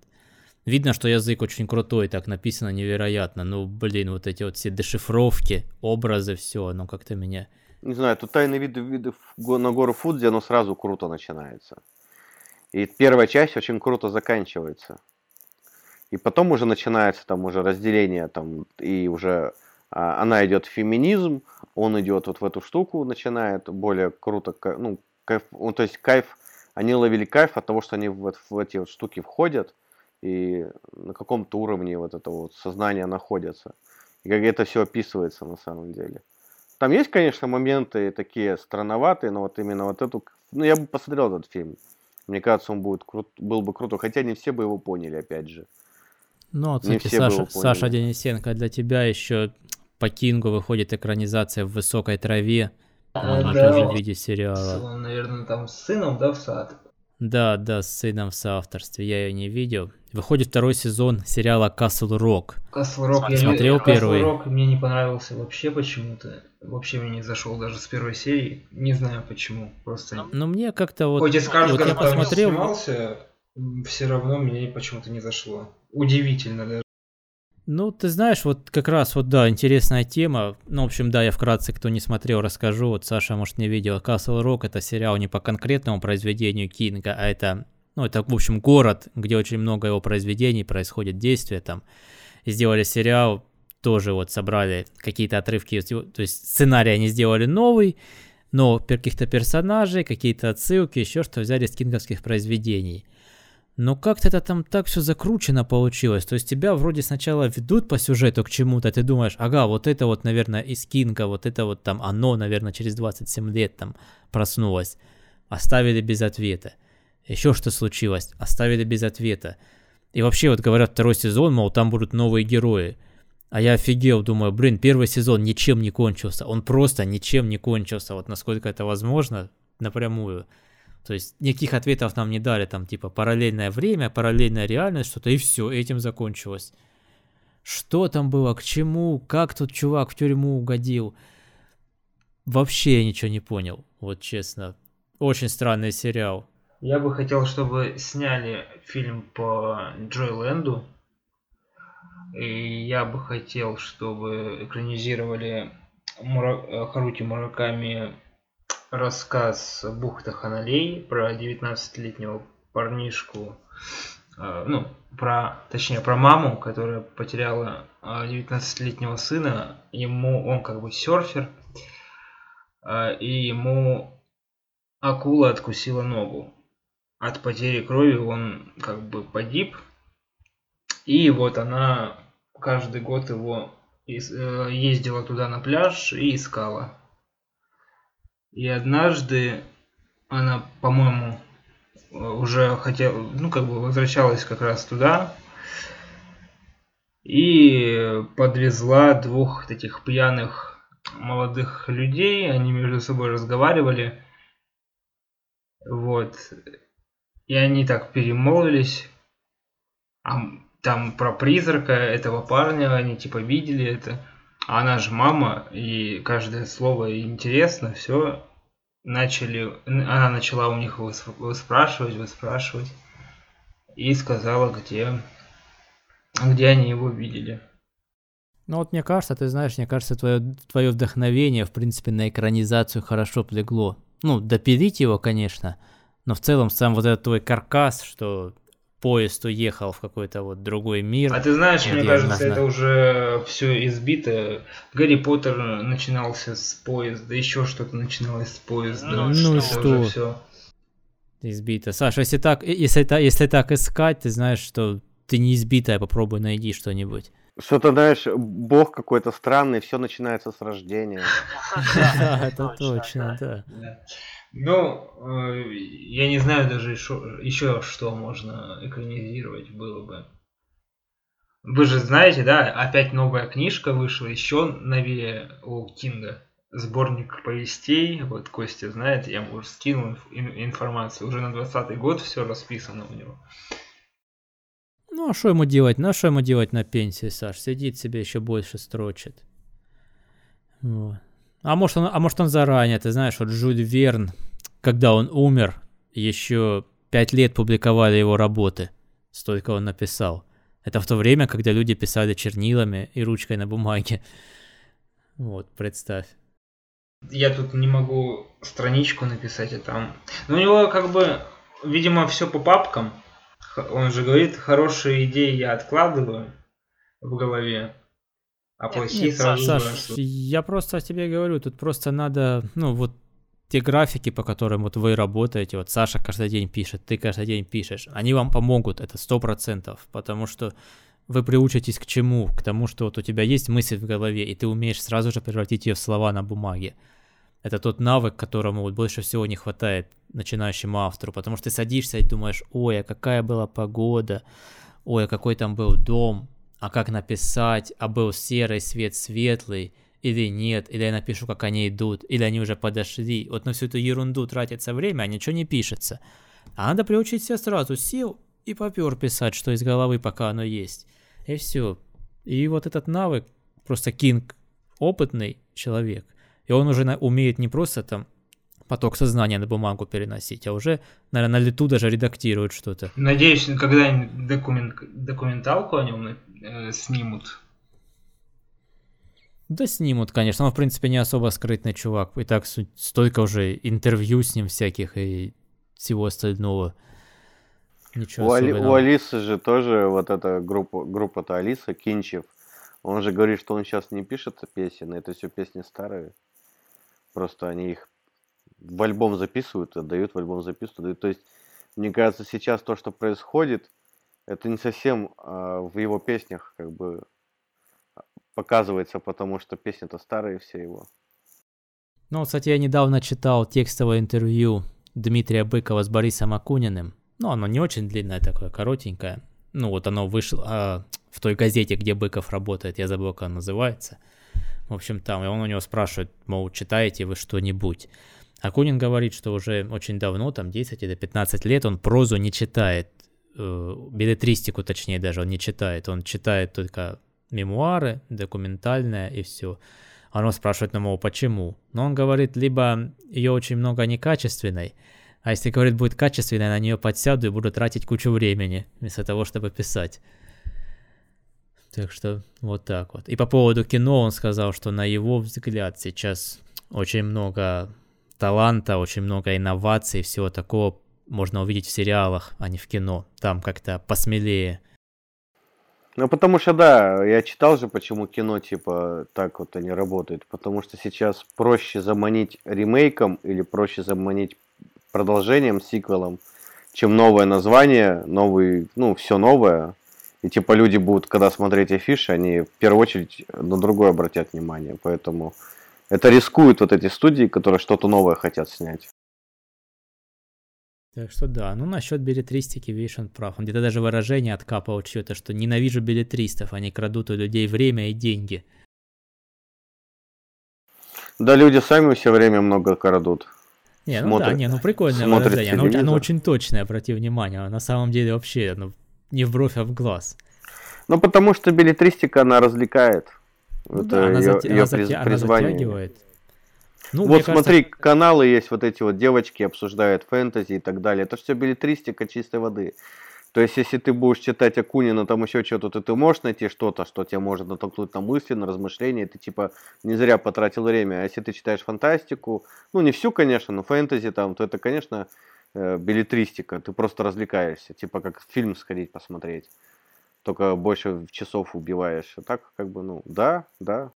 Видно, что язык очень крутой, так написано невероятно. Ну, блин, вот эти вот все дешифровки, образы, все, оно как-то меня... Не знаю, тут тайные виды, виды на гору Фудзи, оно сразу круто начинается. И первая часть очень круто заканчивается. И потом уже начинается там уже разделение, там, и уже а, она идет в феминизм, он идет вот в эту штуку, начинает более круто, ну, кайф, ну, то есть кайф, они ловили кайф от того, что они в, в эти вот штуки входят, и на каком-то уровне вот это вот сознание находится. И как это все описывается на самом деле. Там есть, конечно, моменты такие странноватые, но вот именно вот эту... Ну, я бы посмотрел этот фильм. Мне кажется, он будет крут, был бы круто, хотя не все бы его поняли, опять же. Ну, кстати, Саша, Саша Денисенко, для тебя еще по Кингу выходит экранизация в высокой траве. А, да, тоже в виде сериала. Он, наверное, там с сыном, да, в сад? Да, да, с сыном в соавторстве. Я ее не видел. выходит второй сезон сериала Castle Rock. Castle Rock, я Смотрел не, первый? Castle Rock мне не понравился вообще почему-то. Вообще мне не зашел даже с первой серии. Не знаю почему. Просто. Но мне как-то вот... Хоть и скажут, вот я посмотрел, снимался, все равно мне почему-то не зашло. Удивительно даже. Ну, ты знаешь, вот как раз вот, да, интересная тема. Ну, в общем, да, я вкратце, кто не смотрел, расскажу. Вот Саша, может, не видел. Castle Rock — это сериал не по конкретному произведению Кинга, а это, ну, это, в общем, город, где очень много его произведений, происходит действие там. Сделали сериал, тоже вот собрали какие-то отрывки, то есть сценарий они сделали новый, но каких-то персонажей, какие-то отсылки, еще что взяли из кинговских произведений. Но как-то это там так все закручено получилось. То есть тебя вроде сначала ведут по сюжету к чему-то, ты думаешь, ага, вот это вот, наверное, из Кинга, вот это вот там оно, наверное, через 27 лет там проснулось. Оставили без ответа. Еще что случилось? Оставили без ответа. И вообще вот говорят второй сезон, мол, там будут новые герои. А я офигел, думаю, блин, первый сезон ничем не кончился. Он просто ничем не кончился. Вот насколько это возможно, напрямую. То есть никаких ответов нам не дали, там типа параллельное время, параллельная реальность, что-то, и все, этим закончилось. Что там было, к чему, как тот чувак в тюрьму угодил. Вообще я ничего не понял, вот честно. Очень странный сериал. Я бы хотел, чтобы сняли фильм по Джойленду. И я бы хотел, чтобы экранизировали Мура... э, Харути Мураками рассказ «Бухта Ханалей» про 19-летнего парнишку, э, ну, про, точнее, про маму, которая потеряла э, 19-летнего сына. Ему, он как бы серфер, э, и ему акула откусила ногу. От потери крови он как бы погиб. И вот она каждый год его э, ездила туда на пляж и искала. И однажды она, по-моему, э, уже хотела, ну, как бы возвращалась как раз туда. И подвезла двух таких пьяных молодых людей. Они между собой разговаривали. Вот. И они так перемолвились. А там про призрака этого парня, они типа видели это. А она же мама, и каждое слово интересно, все. Начали, она начала у них выс- выспрашивать, выспрашивать. И сказала, где, где они его видели. Ну вот мне кажется, ты знаешь, мне кажется, твое, твое вдохновение, в принципе, на экранизацию хорошо легло. Ну, допилить его, конечно, но в целом сам вот этот твой каркас, что поезд уехал в какой-то вот другой мир. А ты знаешь, Нет, мне кажется, знаю. это уже все избито. Гарри Поттер начинался с поезда, еще что-то начиналось с поезда. Ну, ну и что? Все. Избито. Саша, если так, и- если, та- если так искать, ты знаешь, что ты не избитая, попробуй найди что-нибудь. Что-то, знаешь, бог какой-то странный, все начинается с рождения. Да, это точно, да. Ну, э, я не знаю даже еще, еще что можно экранизировать было бы. Вы же знаете, да, опять новая книжка вышла, еще новее у Кинга. Сборник повестей, вот Костя знает, я ему уже скинул инф- ин- информацию, уже на 20 год все расписано у него. Ну, а что ему делать? Ну, а что ему делать на пенсии, Саш? Сидит себе еще больше строчит. Вот. А может, он, а может он заранее, ты знаешь, вот Жюль Верн, когда он умер, еще пять лет публиковали его работы. Столько он написал. Это в то время, когда люди писали чернилами и ручкой на бумаге. Вот, представь. Я тут не могу страничку написать, а там... Ну, у него как бы, видимо, все по папкам. Он же говорит, хорошие идеи я откладываю в голове, а плохие Нет, сразу Саш, я просто тебе говорю, тут просто надо, ну, вот те графики, по которым вот вы работаете, вот Саша каждый день пишет, ты каждый день пишешь, они вам помогут, это сто процентов, потому что вы приучитесь к чему? К тому, что вот у тебя есть мысль в голове, и ты умеешь сразу же превратить ее в слова на бумаге. Это тот навык, которому вот больше всего не хватает начинающему автору, потому что ты садишься и думаешь, ой, а какая была погода, ой, а какой там был дом, а как написать, а был серый свет светлый, или нет, или я напишу, как они идут, или они уже подошли. Вот на всю эту ерунду тратится время, а ничего не пишется. А надо приучить себя сразу, сел и попер писать, что из головы пока оно есть. И все. И вот этот навык, просто Кинг опытный человек, и он уже на, умеет не просто там поток сознания на бумагу переносить, а уже, наверное, на лету даже редактирует что-то. Надеюсь, когда-нибудь документ, документалку о нем э, снимут. Да снимут, конечно. Он, в принципе, не особо скрытный чувак. И так столько уже интервью с ним всяких и всего остального. Ничего у, Али, у Алисы же тоже вот эта группа, группа-то Алиса, Кинчев. Он же говорит, что он сейчас не пишет песен, это все песни старые. Просто они их в альбом записывают, отдают в альбом записывают. То есть, мне кажется, сейчас то, что происходит, это не совсем а, в его песнях как бы показывается, потому что песни-то старые все его. Ну, кстати, я недавно читал текстовое интервью Дмитрия Быкова с Борисом Акуниным. Ну, оно не очень длинное такое, коротенькое. Ну, вот оно вышло а, в той газете, где Быков работает, я забыл, как она называется. В общем, там, и он у него спрашивает, мол, читаете вы что-нибудь? Акунин говорит, что уже очень давно, там 10 или 15 лет, он прозу не читает, э, билетристику точнее даже он не читает, он читает только мемуары, документальное и все. Оно спрашивает на мол, почему? Но он говорит, либо ее очень много некачественной, а если, говорит, будет качественной, на нее подсяду и буду тратить кучу времени, вместо того, чтобы писать. Так что вот так вот. И по поводу кино он сказал, что на его взгляд сейчас очень много таланта, очень много инноваций, всего такого можно увидеть в сериалах, а не в кино. Там как-то посмелее ну, потому что, да, я читал же, почему кино, типа, так вот они работают. Потому что сейчас проще заманить ремейком или проще заманить продолжением, сиквелом, чем новое название, новый, ну, все новое. И, типа, люди будут, когда смотреть афиши, они в первую очередь на другое обратят внимание. Поэтому это рискуют вот эти студии, которые что-то новое хотят снять. Так что да, ну насчет билетристики, видишь, он прав. Он где-то даже выражение откапывал что-то, что ненавижу билетристов, они крадут у людей время и деньги. Да, люди сами все время много крадут. Не, ну Смотрят, да, не, ну прикольное выражение. Оно, оно очень точное, обрати внимание. А на самом деле вообще ну, не в бровь, а в глаз. Ну, потому что билетристика, она развлекает. Ну, Это да, она, ее, зат... ее она, затя... она затягивает. Ну, вот смотри, кажется... каналы есть, вот эти вот девочки обсуждают фэнтези и так далее. Это все билетристика чистой воды. То есть, если ты будешь читать Акунина, там еще что-то, то ты можешь найти что-то, что тебя может натолкнуть на мысли, на размышления, ты типа не зря потратил время. А если ты читаешь фантастику, ну не всю, конечно, но фэнтези там, то это, конечно, э, билетристика. Ты просто развлекаешься, типа как фильм сходить посмотреть. Только больше часов убиваешь. А так, как бы, ну, да, да,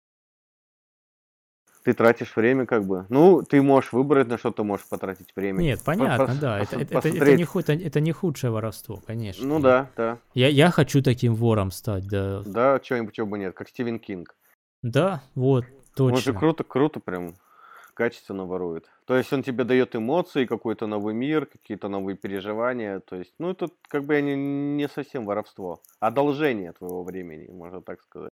ты тратишь время как бы. Ну, ты можешь выбрать, на что ты можешь потратить время. Нет, понятно, Пос- да. Это, это, это, не, это, это не худшее воровство, конечно. Ну да, да. Я, я хочу таким вором стать, да. Да, чего-нибудь чего бы нет, как Стивен Кинг. Да, вот, точно. Он же круто, круто прям качественно ворует. То есть он тебе дает эмоции, какой-то новый мир, какие-то новые переживания. То есть, ну, это как бы не, не совсем воровство. Одолжение твоего времени, можно так сказать.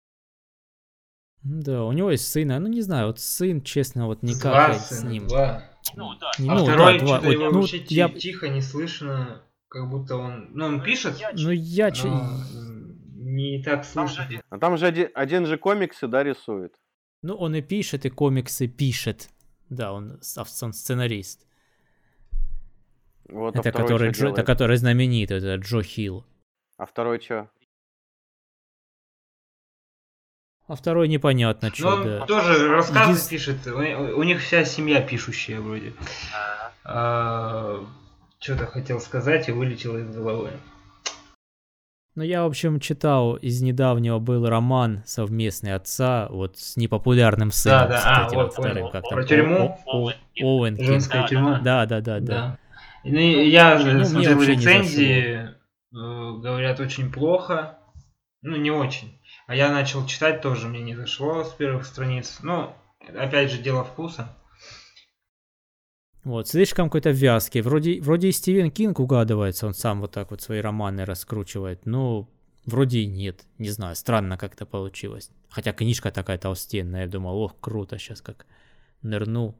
Да, у него есть сын, а ну не знаю, вот сын, честно, вот никак два с ним. Два. Ну, да. а ну, второй да, что-то его ну, вообще я... тихо, не слышно, как будто он, ну он пишет, ну я но не так слышно. А там же один, один же комиксы, да, рисует. Ну он и пишет, и комиксы пишет. Да, он, он сценарист. Вот, а это, а который, Джо, это который знаменитый, это Джо Хилл. А второй что? А второй непонятно, что. Ну, да. тоже рассказы Един... пишет. У, у них вся семья пишущая вроде. А, что-то хотел сказать и вылетело из головы. Ну, я, в общем, читал, из недавнего был роман совместный отца, вот с непопулярным сыном, да, да. кстати, а, вот, вторым, как Про тюрьму? Оуэн Женская тюрьма? Да, да, да, да. Ну, я ну, смотрел рецензии, э, говорят, очень плохо. Ну, не очень. А я начал читать тоже, мне не зашло с первых страниц. Ну, опять же, дело вкуса. Вот, слишком какой-то вязкий. Вроде, вроде и Стивен Кинг угадывается, он сам вот так вот свои романы раскручивает, но вроде и нет. Не знаю, странно как-то получилось. Хотя книжка такая толстенная, я думал, ох, круто, сейчас как нырну.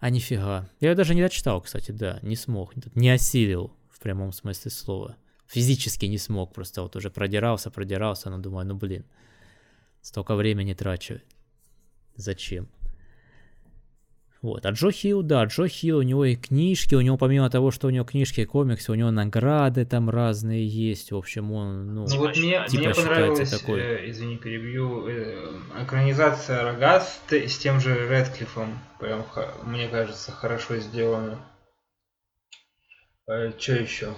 А нифига. Я ее даже не дочитал, кстати, да, не смог, не осилил прямом смысле слова. Физически не смог, просто вот уже продирался, продирался, но думаю, ну блин, столько времени трачу. Зачем? Вот. А Джо Хилл, да, Джо Хилл, у него и книжки, у него помимо того, что у него книжки и комиксы, у него награды там разные есть. В общем, он, ну, Ну вот мне, типа мне понравилась, такой. э, извини, перебью, э, экранизация Рога с, тем же Редклиффом. Прям, мне кажется, хорошо сделано. что еще?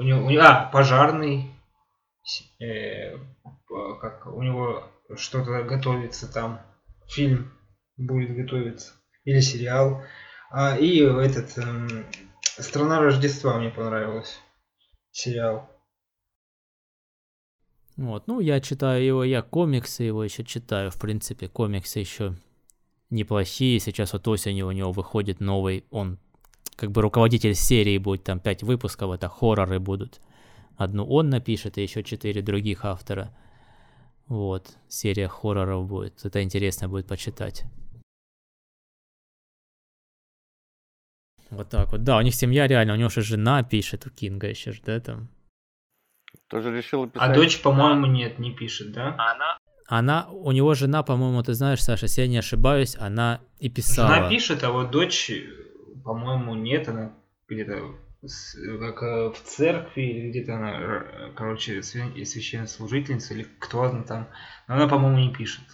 У него, у него, а, пожарный. Э, как у него что-то готовится там. Фильм будет готовиться. Или сериал. А, и этот эм, Страна Рождества мне понравилась. Сериал. Вот, ну, я читаю его, я комиксы его еще читаю, в принципе, комиксы еще неплохие. Сейчас вот осенью у него выходит новый, он как бы руководитель серии будет, там 5 выпусков, это хорроры будут. Одну он напишет, и еще 4 других автора. Вот, серия хорроров будет. Это интересно будет почитать. Вот так вот. Да, у них семья реально, у него же жена пишет, у Кинга еще же, да, там. Тоже решила писать. А дочь, по-моему, нет, не пишет, да? Она, у него жена, по-моему, ты знаешь, Саша, если я не ошибаюсь, она и писала. Жена пишет, а вот дочь, по-моему, нет, она где-то как э, в церкви или где-то она, р- короче, свя- священнослужительница или кто она там. Но она, по-моему, не пишет.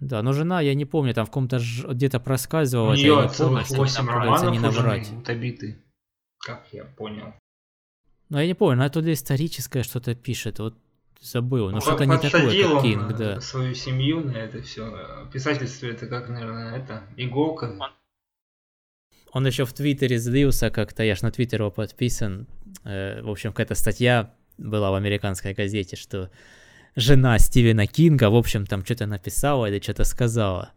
Да, но жена, я не помню, там в каком-то ж- где-то У проскальзывала, я нее целых чтобы 8 там, как говорится, романов не у жены наврать. Табиты. Как я понял. Но я не помню, она то ли историческое что-то пишет, вот забыл, но Ну, что-то не такое, как Кинг, э, да. свою семью на это все. Писательство это как, наверное, это иголка. Он еще в Твиттере злился как-то, я ж на Твиттер его подписан. Э, в общем, какая-то статья была в американской газете, что жена Стивена Кинга, в общем, там что-то написала или что-то сказала.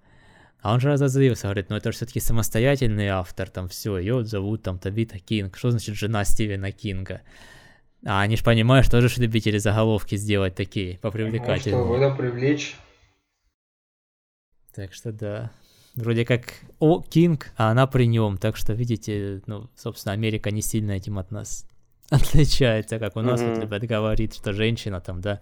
А он же разозлился, говорит, ну это же все-таки самостоятельный автор, там все, ее зовут там Табита Кинг. Что значит жена Стивена Кинга? А они же понимают, что же любители заголовки сделать такие, попривлекать. Может, это привлечь. Так что да. Вроде как о, Кинг, а она при нем. Так что, видите, ну, собственно, Америка не сильно этим от нас отличается, как у нас вот Мгм. любят говорить, что женщина там, да,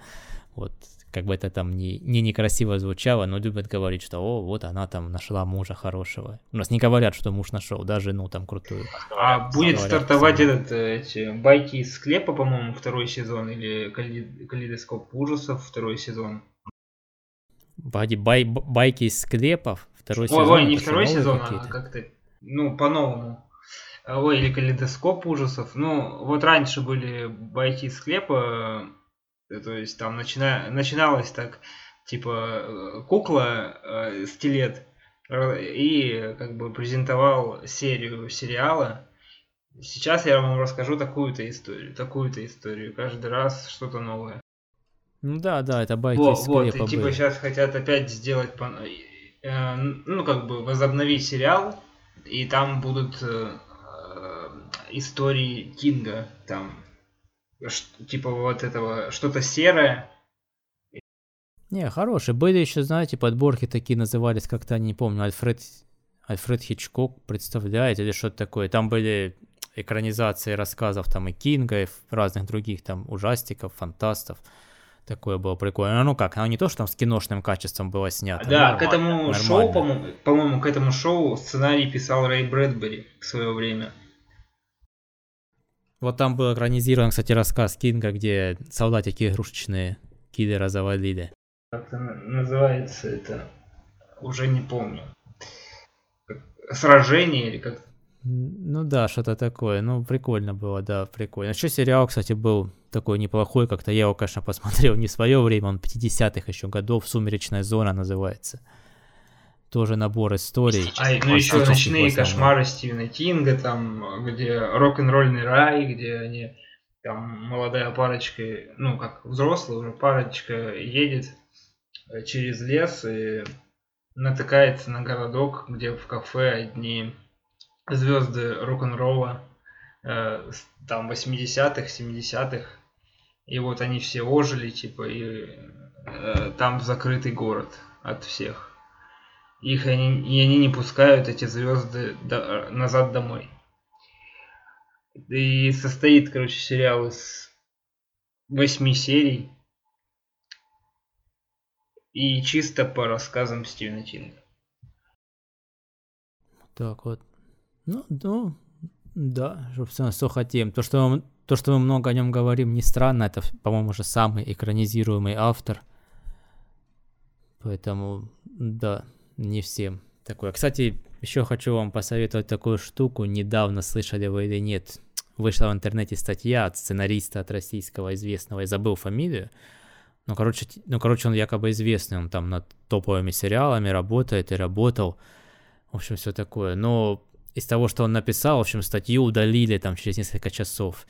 вот, как бы это там не, не некрасиво звучало, но любят говорить, что, о, вот она там нашла мужа хорошего. У нас не говорят, что муж нашел, да, жену там крутую. А будет говорят, стартовать пацаны. этот, эти байки из склепа, по-моему, второй сезон, или калей- калейдоскоп ужасов второй сезон. Погоди, бай, байки из склепов, второй Ой, сезон. ой, не второй сезон, а как-то, ну, по-новому. Ой, или калейдоскоп ужасов. Ну, вот раньше были байки из склепа, э, то есть там начина... начиналось так, типа, э, кукла, э, стилет, р- и как бы презентовал серию сериала. Сейчас я вам расскажу такую-то историю, такую-то историю. Каждый раз что-то новое. Ну да, да, это байки Вот, из вот, склепа и типа были. сейчас хотят опять сделать, по- э, ну как бы возобновить сериал, и там будут э, э, истории Кинга, там типа вот этого что-то серое. Не, хорошие. Были еще, знаете, подборки такие назывались, как-то, не помню, Альфред, Альфред Хичкок представляет или что-то такое. Там были экранизации рассказов там и Кинга, и разных других там ужастиков, фантастов. Такое было прикольно. Ну как, оно не то, что там с киношным качеством было снято. да, но к этому нормально. шоу, по-моему, по-моему, к этому шоу сценарий писал Рэй Брэдбери в свое время. Вот там был экранизирован, кстати, рассказ Кинга, где солдатики игрушечные киллера завалили. Как называется это? Уже не помню. Сражение или как Ну да, что-то такое. Ну, прикольно было, да, прикольно. Еще сериал, кстати, был такой неплохой, как-то я его, конечно, посмотрел не в свое время, он 50-х еще годов, «Сумеречная зона» называется. Тоже набор историй. А, ну еще ночные кошмары Стивена Кинга, там, где рок-н-ролльный рай, где они, там, молодая парочка, ну, как взрослая уже парочка едет э, через лес и натыкается на городок, где в кафе одни звезды рок-н-ролла, э, там, 80-х, 70-х, и вот они все ожили, типа, и э, там закрытый город от всех. Их они, и они не пускают эти звезды до- назад домой. И состоит, короче, сериал из восьми серий. И чисто по рассказам Стивена Кинга. Так вот. Ну, ну, да, собственно, что хотим. То, что, мы, то, что мы много о нем говорим, не странно. Это, по-моему, уже самый экранизируемый автор. Поэтому, да, не всем такое. Кстати, еще хочу вам посоветовать такую штуку. Недавно слышали вы или нет. Вышла в интернете статья от сценариста от российского известного. Я забыл фамилию. Ну, короче, ну, короче, он якобы известный. Он там над топовыми сериалами работает и работал. В общем, все такое. Но из того, что он написал, в общем, статью удалили там через несколько часов.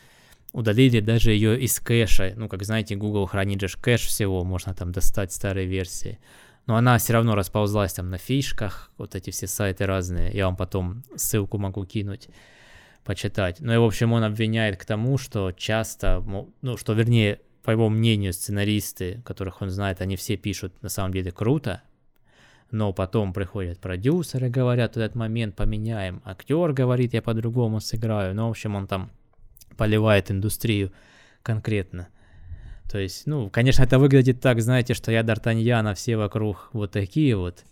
Удалили даже ее из кэша. Ну, как знаете, Google хранит же кэш всего, можно там достать старые версии. Но она все равно расползлась там на фишках, вот эти все сайты разные. Я вам потом ссылку могу кинуть, почитать. Ну и, в общем, он обвиняет к тому, что часто, ну, что, вернее, по его мнению, сценаристы, которых он знает, они все пишут на самом деле круто, но потом приходят продюсеры, говорят, этот момент поменяем, актер говорит, я по-другому сыграю, ну, в общем, он там поливает индустрию конкретно. То есть, ну, конечно, это выглядит так, знаете, что я Д'Артаньян, а все вокруг вот такие вот,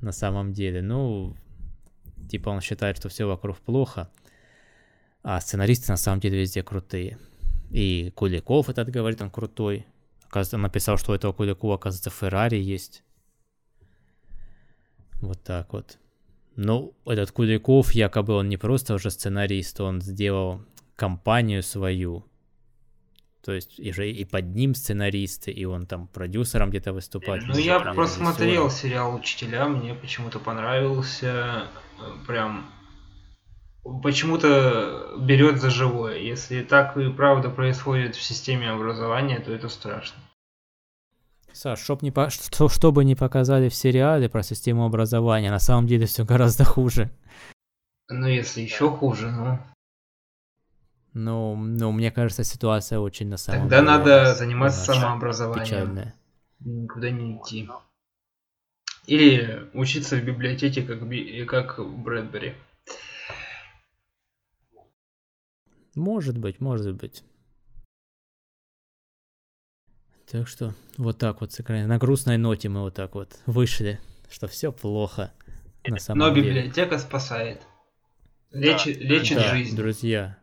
на самом деле. Ну, типа он считает, что все вокруг плохо, а сценаристы на самом деле везде крутые. И Куликов этот говорит, он крутой. Оказывается, он написал, что у этого Куликова, оказывается, Феррари есть. Вот так вот. Ну, этот Куликов, якобы он не просто уже сценарист, он сделал компанию свою. То есть уже и под ним сценаристы, и он там продюсером где-то выступает. Ну, я просмотрел сериал «Учителя», мне почему-то понравился. Прям почему-то берет за живое. Если так и правда происходит в системе образования, то это страшно. Саш, чтоб не по... что, чтобы не показали в сериале про систему образования, на самом деле все гораздо хуже. Ну, если еще хуже, ну... Ну, ну, мне кажется, ситуация очень на самом Тогда деле... Тогда надо заниматься самообразованием. Печальная. Никуда не идти. Или учиться в библиотеке, как, би... как Брэдбери. Может быть, может быть. Так что вот так вот сыграем. На грустной ноте мы вот так вот вышли, что все плохо. На самом Но деле. библиотека спасает. Лечит, да. лечит да, жизнь. Друзья,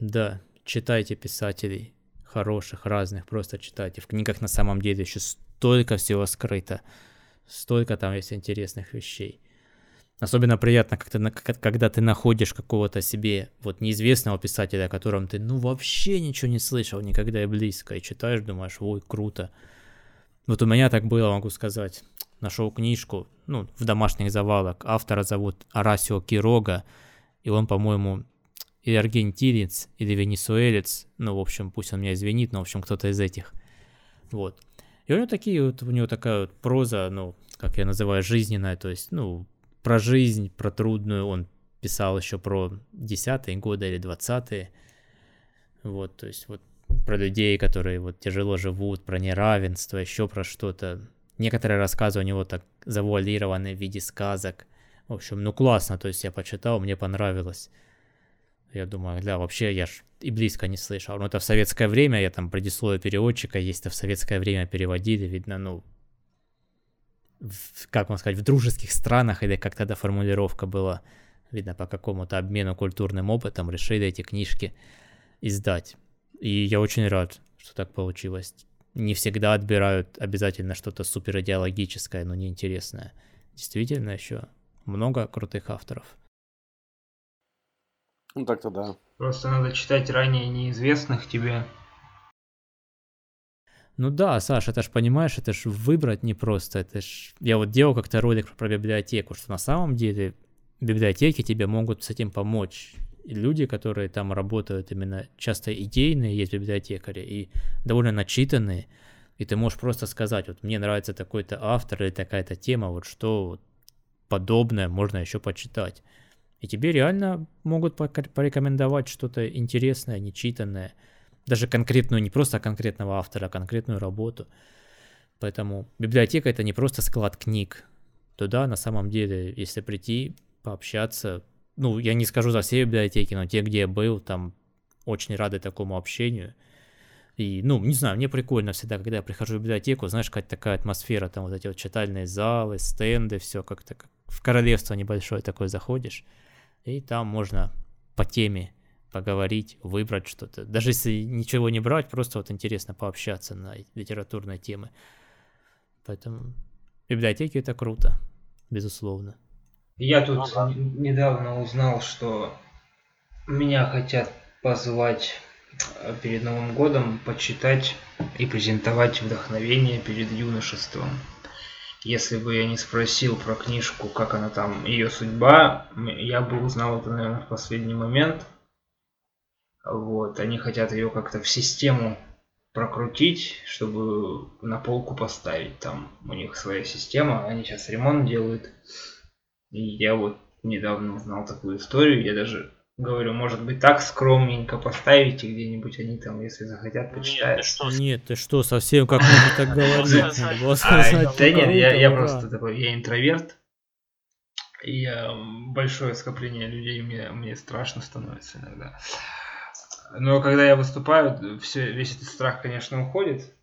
да, читайте писателей хороших, разных, просто читайте. В книгах на самом деле еще столько всего скрыто, столько там есть интересных вещей. Особенно приятно, когда, когда ты находишь какого-то себе вот неизвестного писателя, о котором ты ну вообще ничего не слышал никогда и близко, и читаешь, думаешь, ой, круто. Вот у меня так было, могу сказать. Нашел книжку, ну, в домашних завалах. Автора зовут Арасио Кирога, и он, по-моему, или аргентинец, или венесуэлец. Ну, в общем, пусть он меня извинит, но, в общем, кто-то из этих. Вот. И у него такие вот, у него такая вот проза, ну, как я называю, жизненная, то есть, ну, про жизнь, про трудную он писал еще про десятые годы или двадцатые. Вот, то есть вот про людей, которые вот тяжело живут, про неравенство, еще про что-то. Некоторые рассказы у него так завуалированы в виде сказок. В общем, ну классно, то есть я почитал, мне понравилось. Я думаю, да, вообще я ж и близко не слышал. Но это в советское время, я там предисловие переводчика, есть это в советское время переводили, видно, ну, в, как можно сказать, в дружеских странах, или как тогда формулировка была, видно, по какому-то обмену культурным опытом решили эти книжки издать. И я очень рад, что так получилось. Не всегда отбирают обязательно что-то супер идеологическое, но неинтересное. Действительно, еще много крутых авторов. Ну так-то да. Просто надо читать ранее неизвестных тебе ну да, Саша, это ж понимаешь, это ж выбрать непросто. Это ж... Я вот делал как-то ролик про библиотеку, что на самом деле библиотеки тебе могут с этим помочь. И люди, которые там работают именно часто идейные, есть библиотекари, и довольно начитанные, и ты можешь просто сказать, вот мне нравится такой-то автор или такая-то тема, вот что подобное можно еще почитать. И тебе реально могут порекомендовать что-то интересное, нечитанное – даже конкретную, не просто конкретного автора, а конкретную работу. Поэтому библиотека это не просто склад книг. Туда на самом деле, если прийти, пообщаться, ну, я не скажу за все библиотеки, но те, где я был, там очень рады такому общению. И, ну, не знаю, мне прикольно всегда, когда я прихожу в библиотеку, знаешь, какая-то такая атмосфера, там вот эти вот читальные залы, стенды, все как-то как в королевство небольшое такое заходишь, и там можно по теме поговорить, выбрать что-то. Даже если ничего не брать, просто вот интересно пообщаться на литературные темы. Поэтому библиотеки это круто, безусловно. Я тут ага. недавно узнал, что меня хотят позвать э, перед Новым годом почитать и презентовать вдохновение перед юношеством. Если бы я не спросил про книжку, как она там, ее судьба, я бы узнал это, наверное, в последний момент. Вот, они хотят ее как-то в систему прокрутить, чтобы на полку поставить. Там у них своя система, они сейчас ремонт делают. И я вот недавно узнал такую историю, я даже говорю, может быть, так скромненько поставите где-нибудь, они там, если захотят, почитают. Нет, ты что, нет, ты что совсем как можно так говорить? А, да нет, я просто такой, я интроверт, и большое скопление людей, мне, мне страшно становится иногда. Но когда я выступаю, все, весь этот страх, конечно, уходит,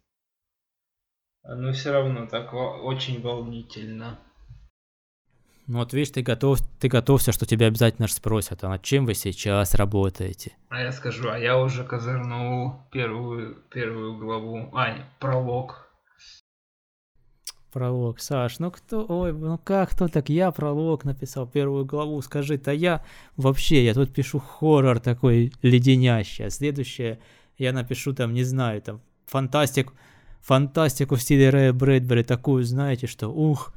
но все равно так очень волнительно. Ну вот видишь, ты готов, ты готовься, что тебя обязательно спросят, а над чем вы сейчас работаете? А я скажу, а я уже козырнул первую, первую главу, а, пролог. Пролог, Саш, ну кто, ой, ну как кто так, я пролог написал, первую главу, скажи-то я вообще, я тут пишу хоррор такой леденящий, а следующее я напишу там, не знаю, там, фантастик, фантастику в стиле Рэя Брэдбери, такую, знаете, что, ух,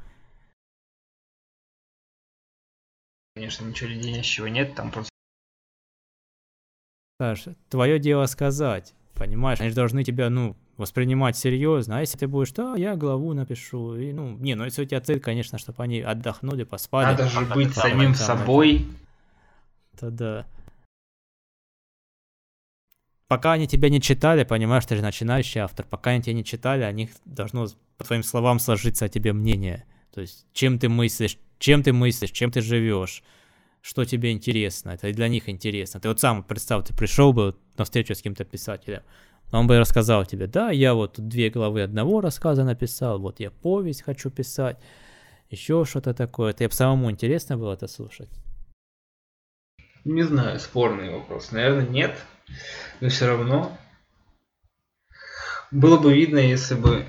конечно, ничего леденящего нет, там просто... Саша, твое дело сказать, понимаешь? Они же должны тебя, ну, воспринимать серьезно, а если ты будешь, да, я главу напишу, и, ну, не, ну, если у тебя цель, конечно, чтобы они отдохнули, поспали. Надо же быть самим собой. Это да. Пока они тебя не читали, понимаешь, ты же начинающий автор, пока они тебя не читали, о них должно, по твоим словам, сложиться о тебе мнение. То есть, чем ты мыслишь, чем ты мыслишь, чем ты живешь, что тебе интересно, это для них интересно. Ты вот сам представь, ты пришел бы на встречу с кем-то писателем, он бы рассказал тебе, да, я вот две главы одного рассказа написал, вот я повесть хочу писать, еще что-то такое. Тебе самому интересно было это слушать? Не знаю, спорный вопрос. Наверное, нет. Но все равно было бы видно, если бы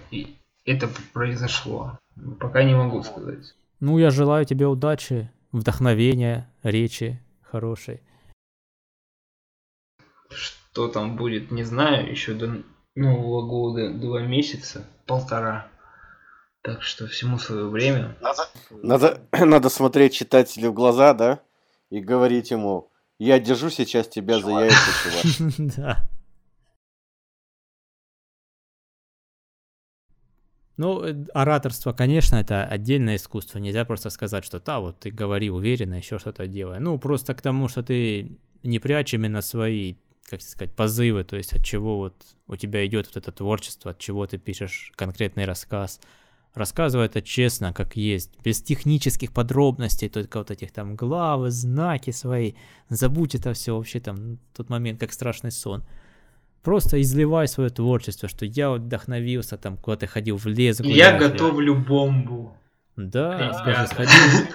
это произошло. Пока не могу сказать. Ну, я желаю тебе удачи, вдохновения, речи хорошей. Что там будет, не знаю. Еще до Нового года два месяца, полтора. Так что всему свое время. Надо, надо, надо смотреть читателю в глаза, да? И говорить ему, я держу сейчас тебя за яйца, чувак. Да. Ну, э, ораторство, конечно, это отдельное искусство. Нельзя просто сказать, что да, вот ты говори уверенно, еще что-то делай. Ну, просто к тому, что ты не прячь именно свои, как сказать, позывы, то есть от чего вот у тебя идет вот это творчество, от чего ты пишешь конкретный рассказ. Рассказывай это честно, как есть, без технических подробностей, только вот этих там главы, знаки свои. Забудь это все вообще там, тот момент, как страшный сон. Просто изливай свое творчество, что я вот вдохновился, там куда-то ходил в лес. Я готовлю бомбу. Да, скажи, сходил.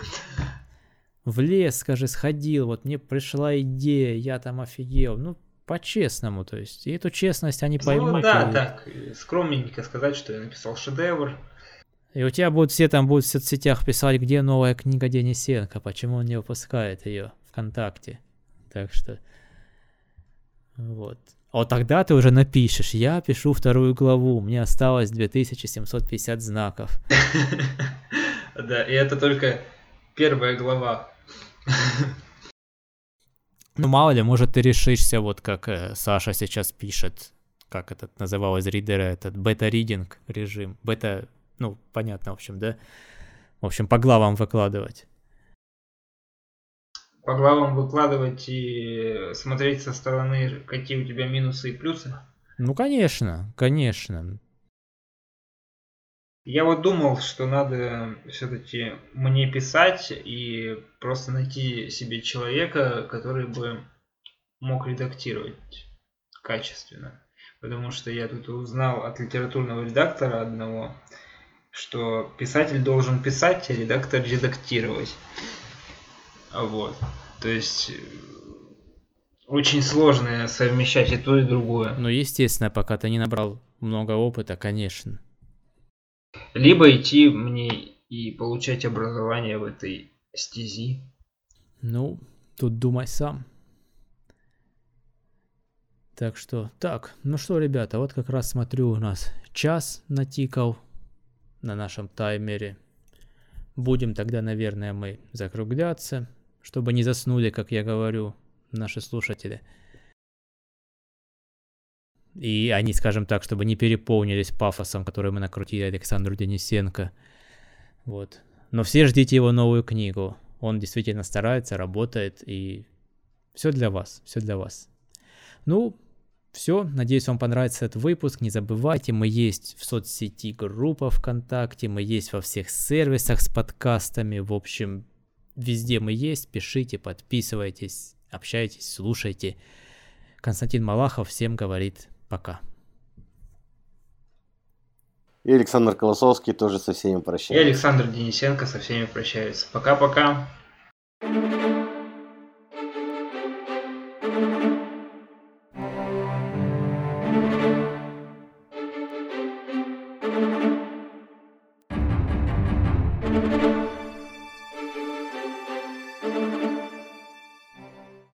В лес, скажи, сходил, вот мне пришла идея, я там офигел. Ну, по-честному, то есть. И эту честность они ну поймут. Ну да, и... так, скромненько сказать, что я написал шедевр. И у тебя будут все там будут в соцсетях писать, где новая книга Денисенко, почему он не выпускает ее ВКонтакте. Так что... Вот. А вот тогда ты уже напишешь, я пишу вторую главу, мне осталось 2750 знаков. Да, и это только первая глава. Ну мало ли, может ты решишься, вот как э, Саша сейчас пишет, как этот называлось ридера, этот бета-ридинг режим. Бета, ну понятно, в общем, да? В общем, по главам выкладывать по главам выкладывать и смотреть со стороны, какие у тебя минусы и плюсы? Ну, конечно, конечно. Я вот думал, что надо все-таки мне писать и просто найти себе человека, который бы мог редактировать качественно. Потому что я тут узнал от литературного редактора одного, что писатель должен писать, а редактор редактировать. Вот. То есть очень сложно совмещать и то, и другое. Ну, естественно, пока ты не набрал много опыта, конечно. Либо идти мне и получать образование в этой стези. Ну, тут думай сам. Так что, так, ну что, ребята, вот как раз смотрю, у нас час натикал на нашем таймере. Будем тогда, наверное, мы закругляться, чтобы не заснули, как я говорю, наши слушатели. И они, скажем так, чтобы не переполнились пафосом, который мы накрутили Александру Денисенко. Вот. Но все ждите его новую книгу. Он действительно старается, работает, и все для вас, все для вас. Ну, все, надеюсь, вам понравится этот выпуск. Не забывайте, мы есть в соцсети группа ВКонтакте, мы есть во всех сервисах с подкастами. В общем, везде мы есть. Пишите, подписывайтесь, общайтесь, слушайте. Константин Малахов всем говорит Пока. И Александр Колосовский тоже со всеми прощается. И Александр Денисенко со всеми прощается. Пока-пока. thank you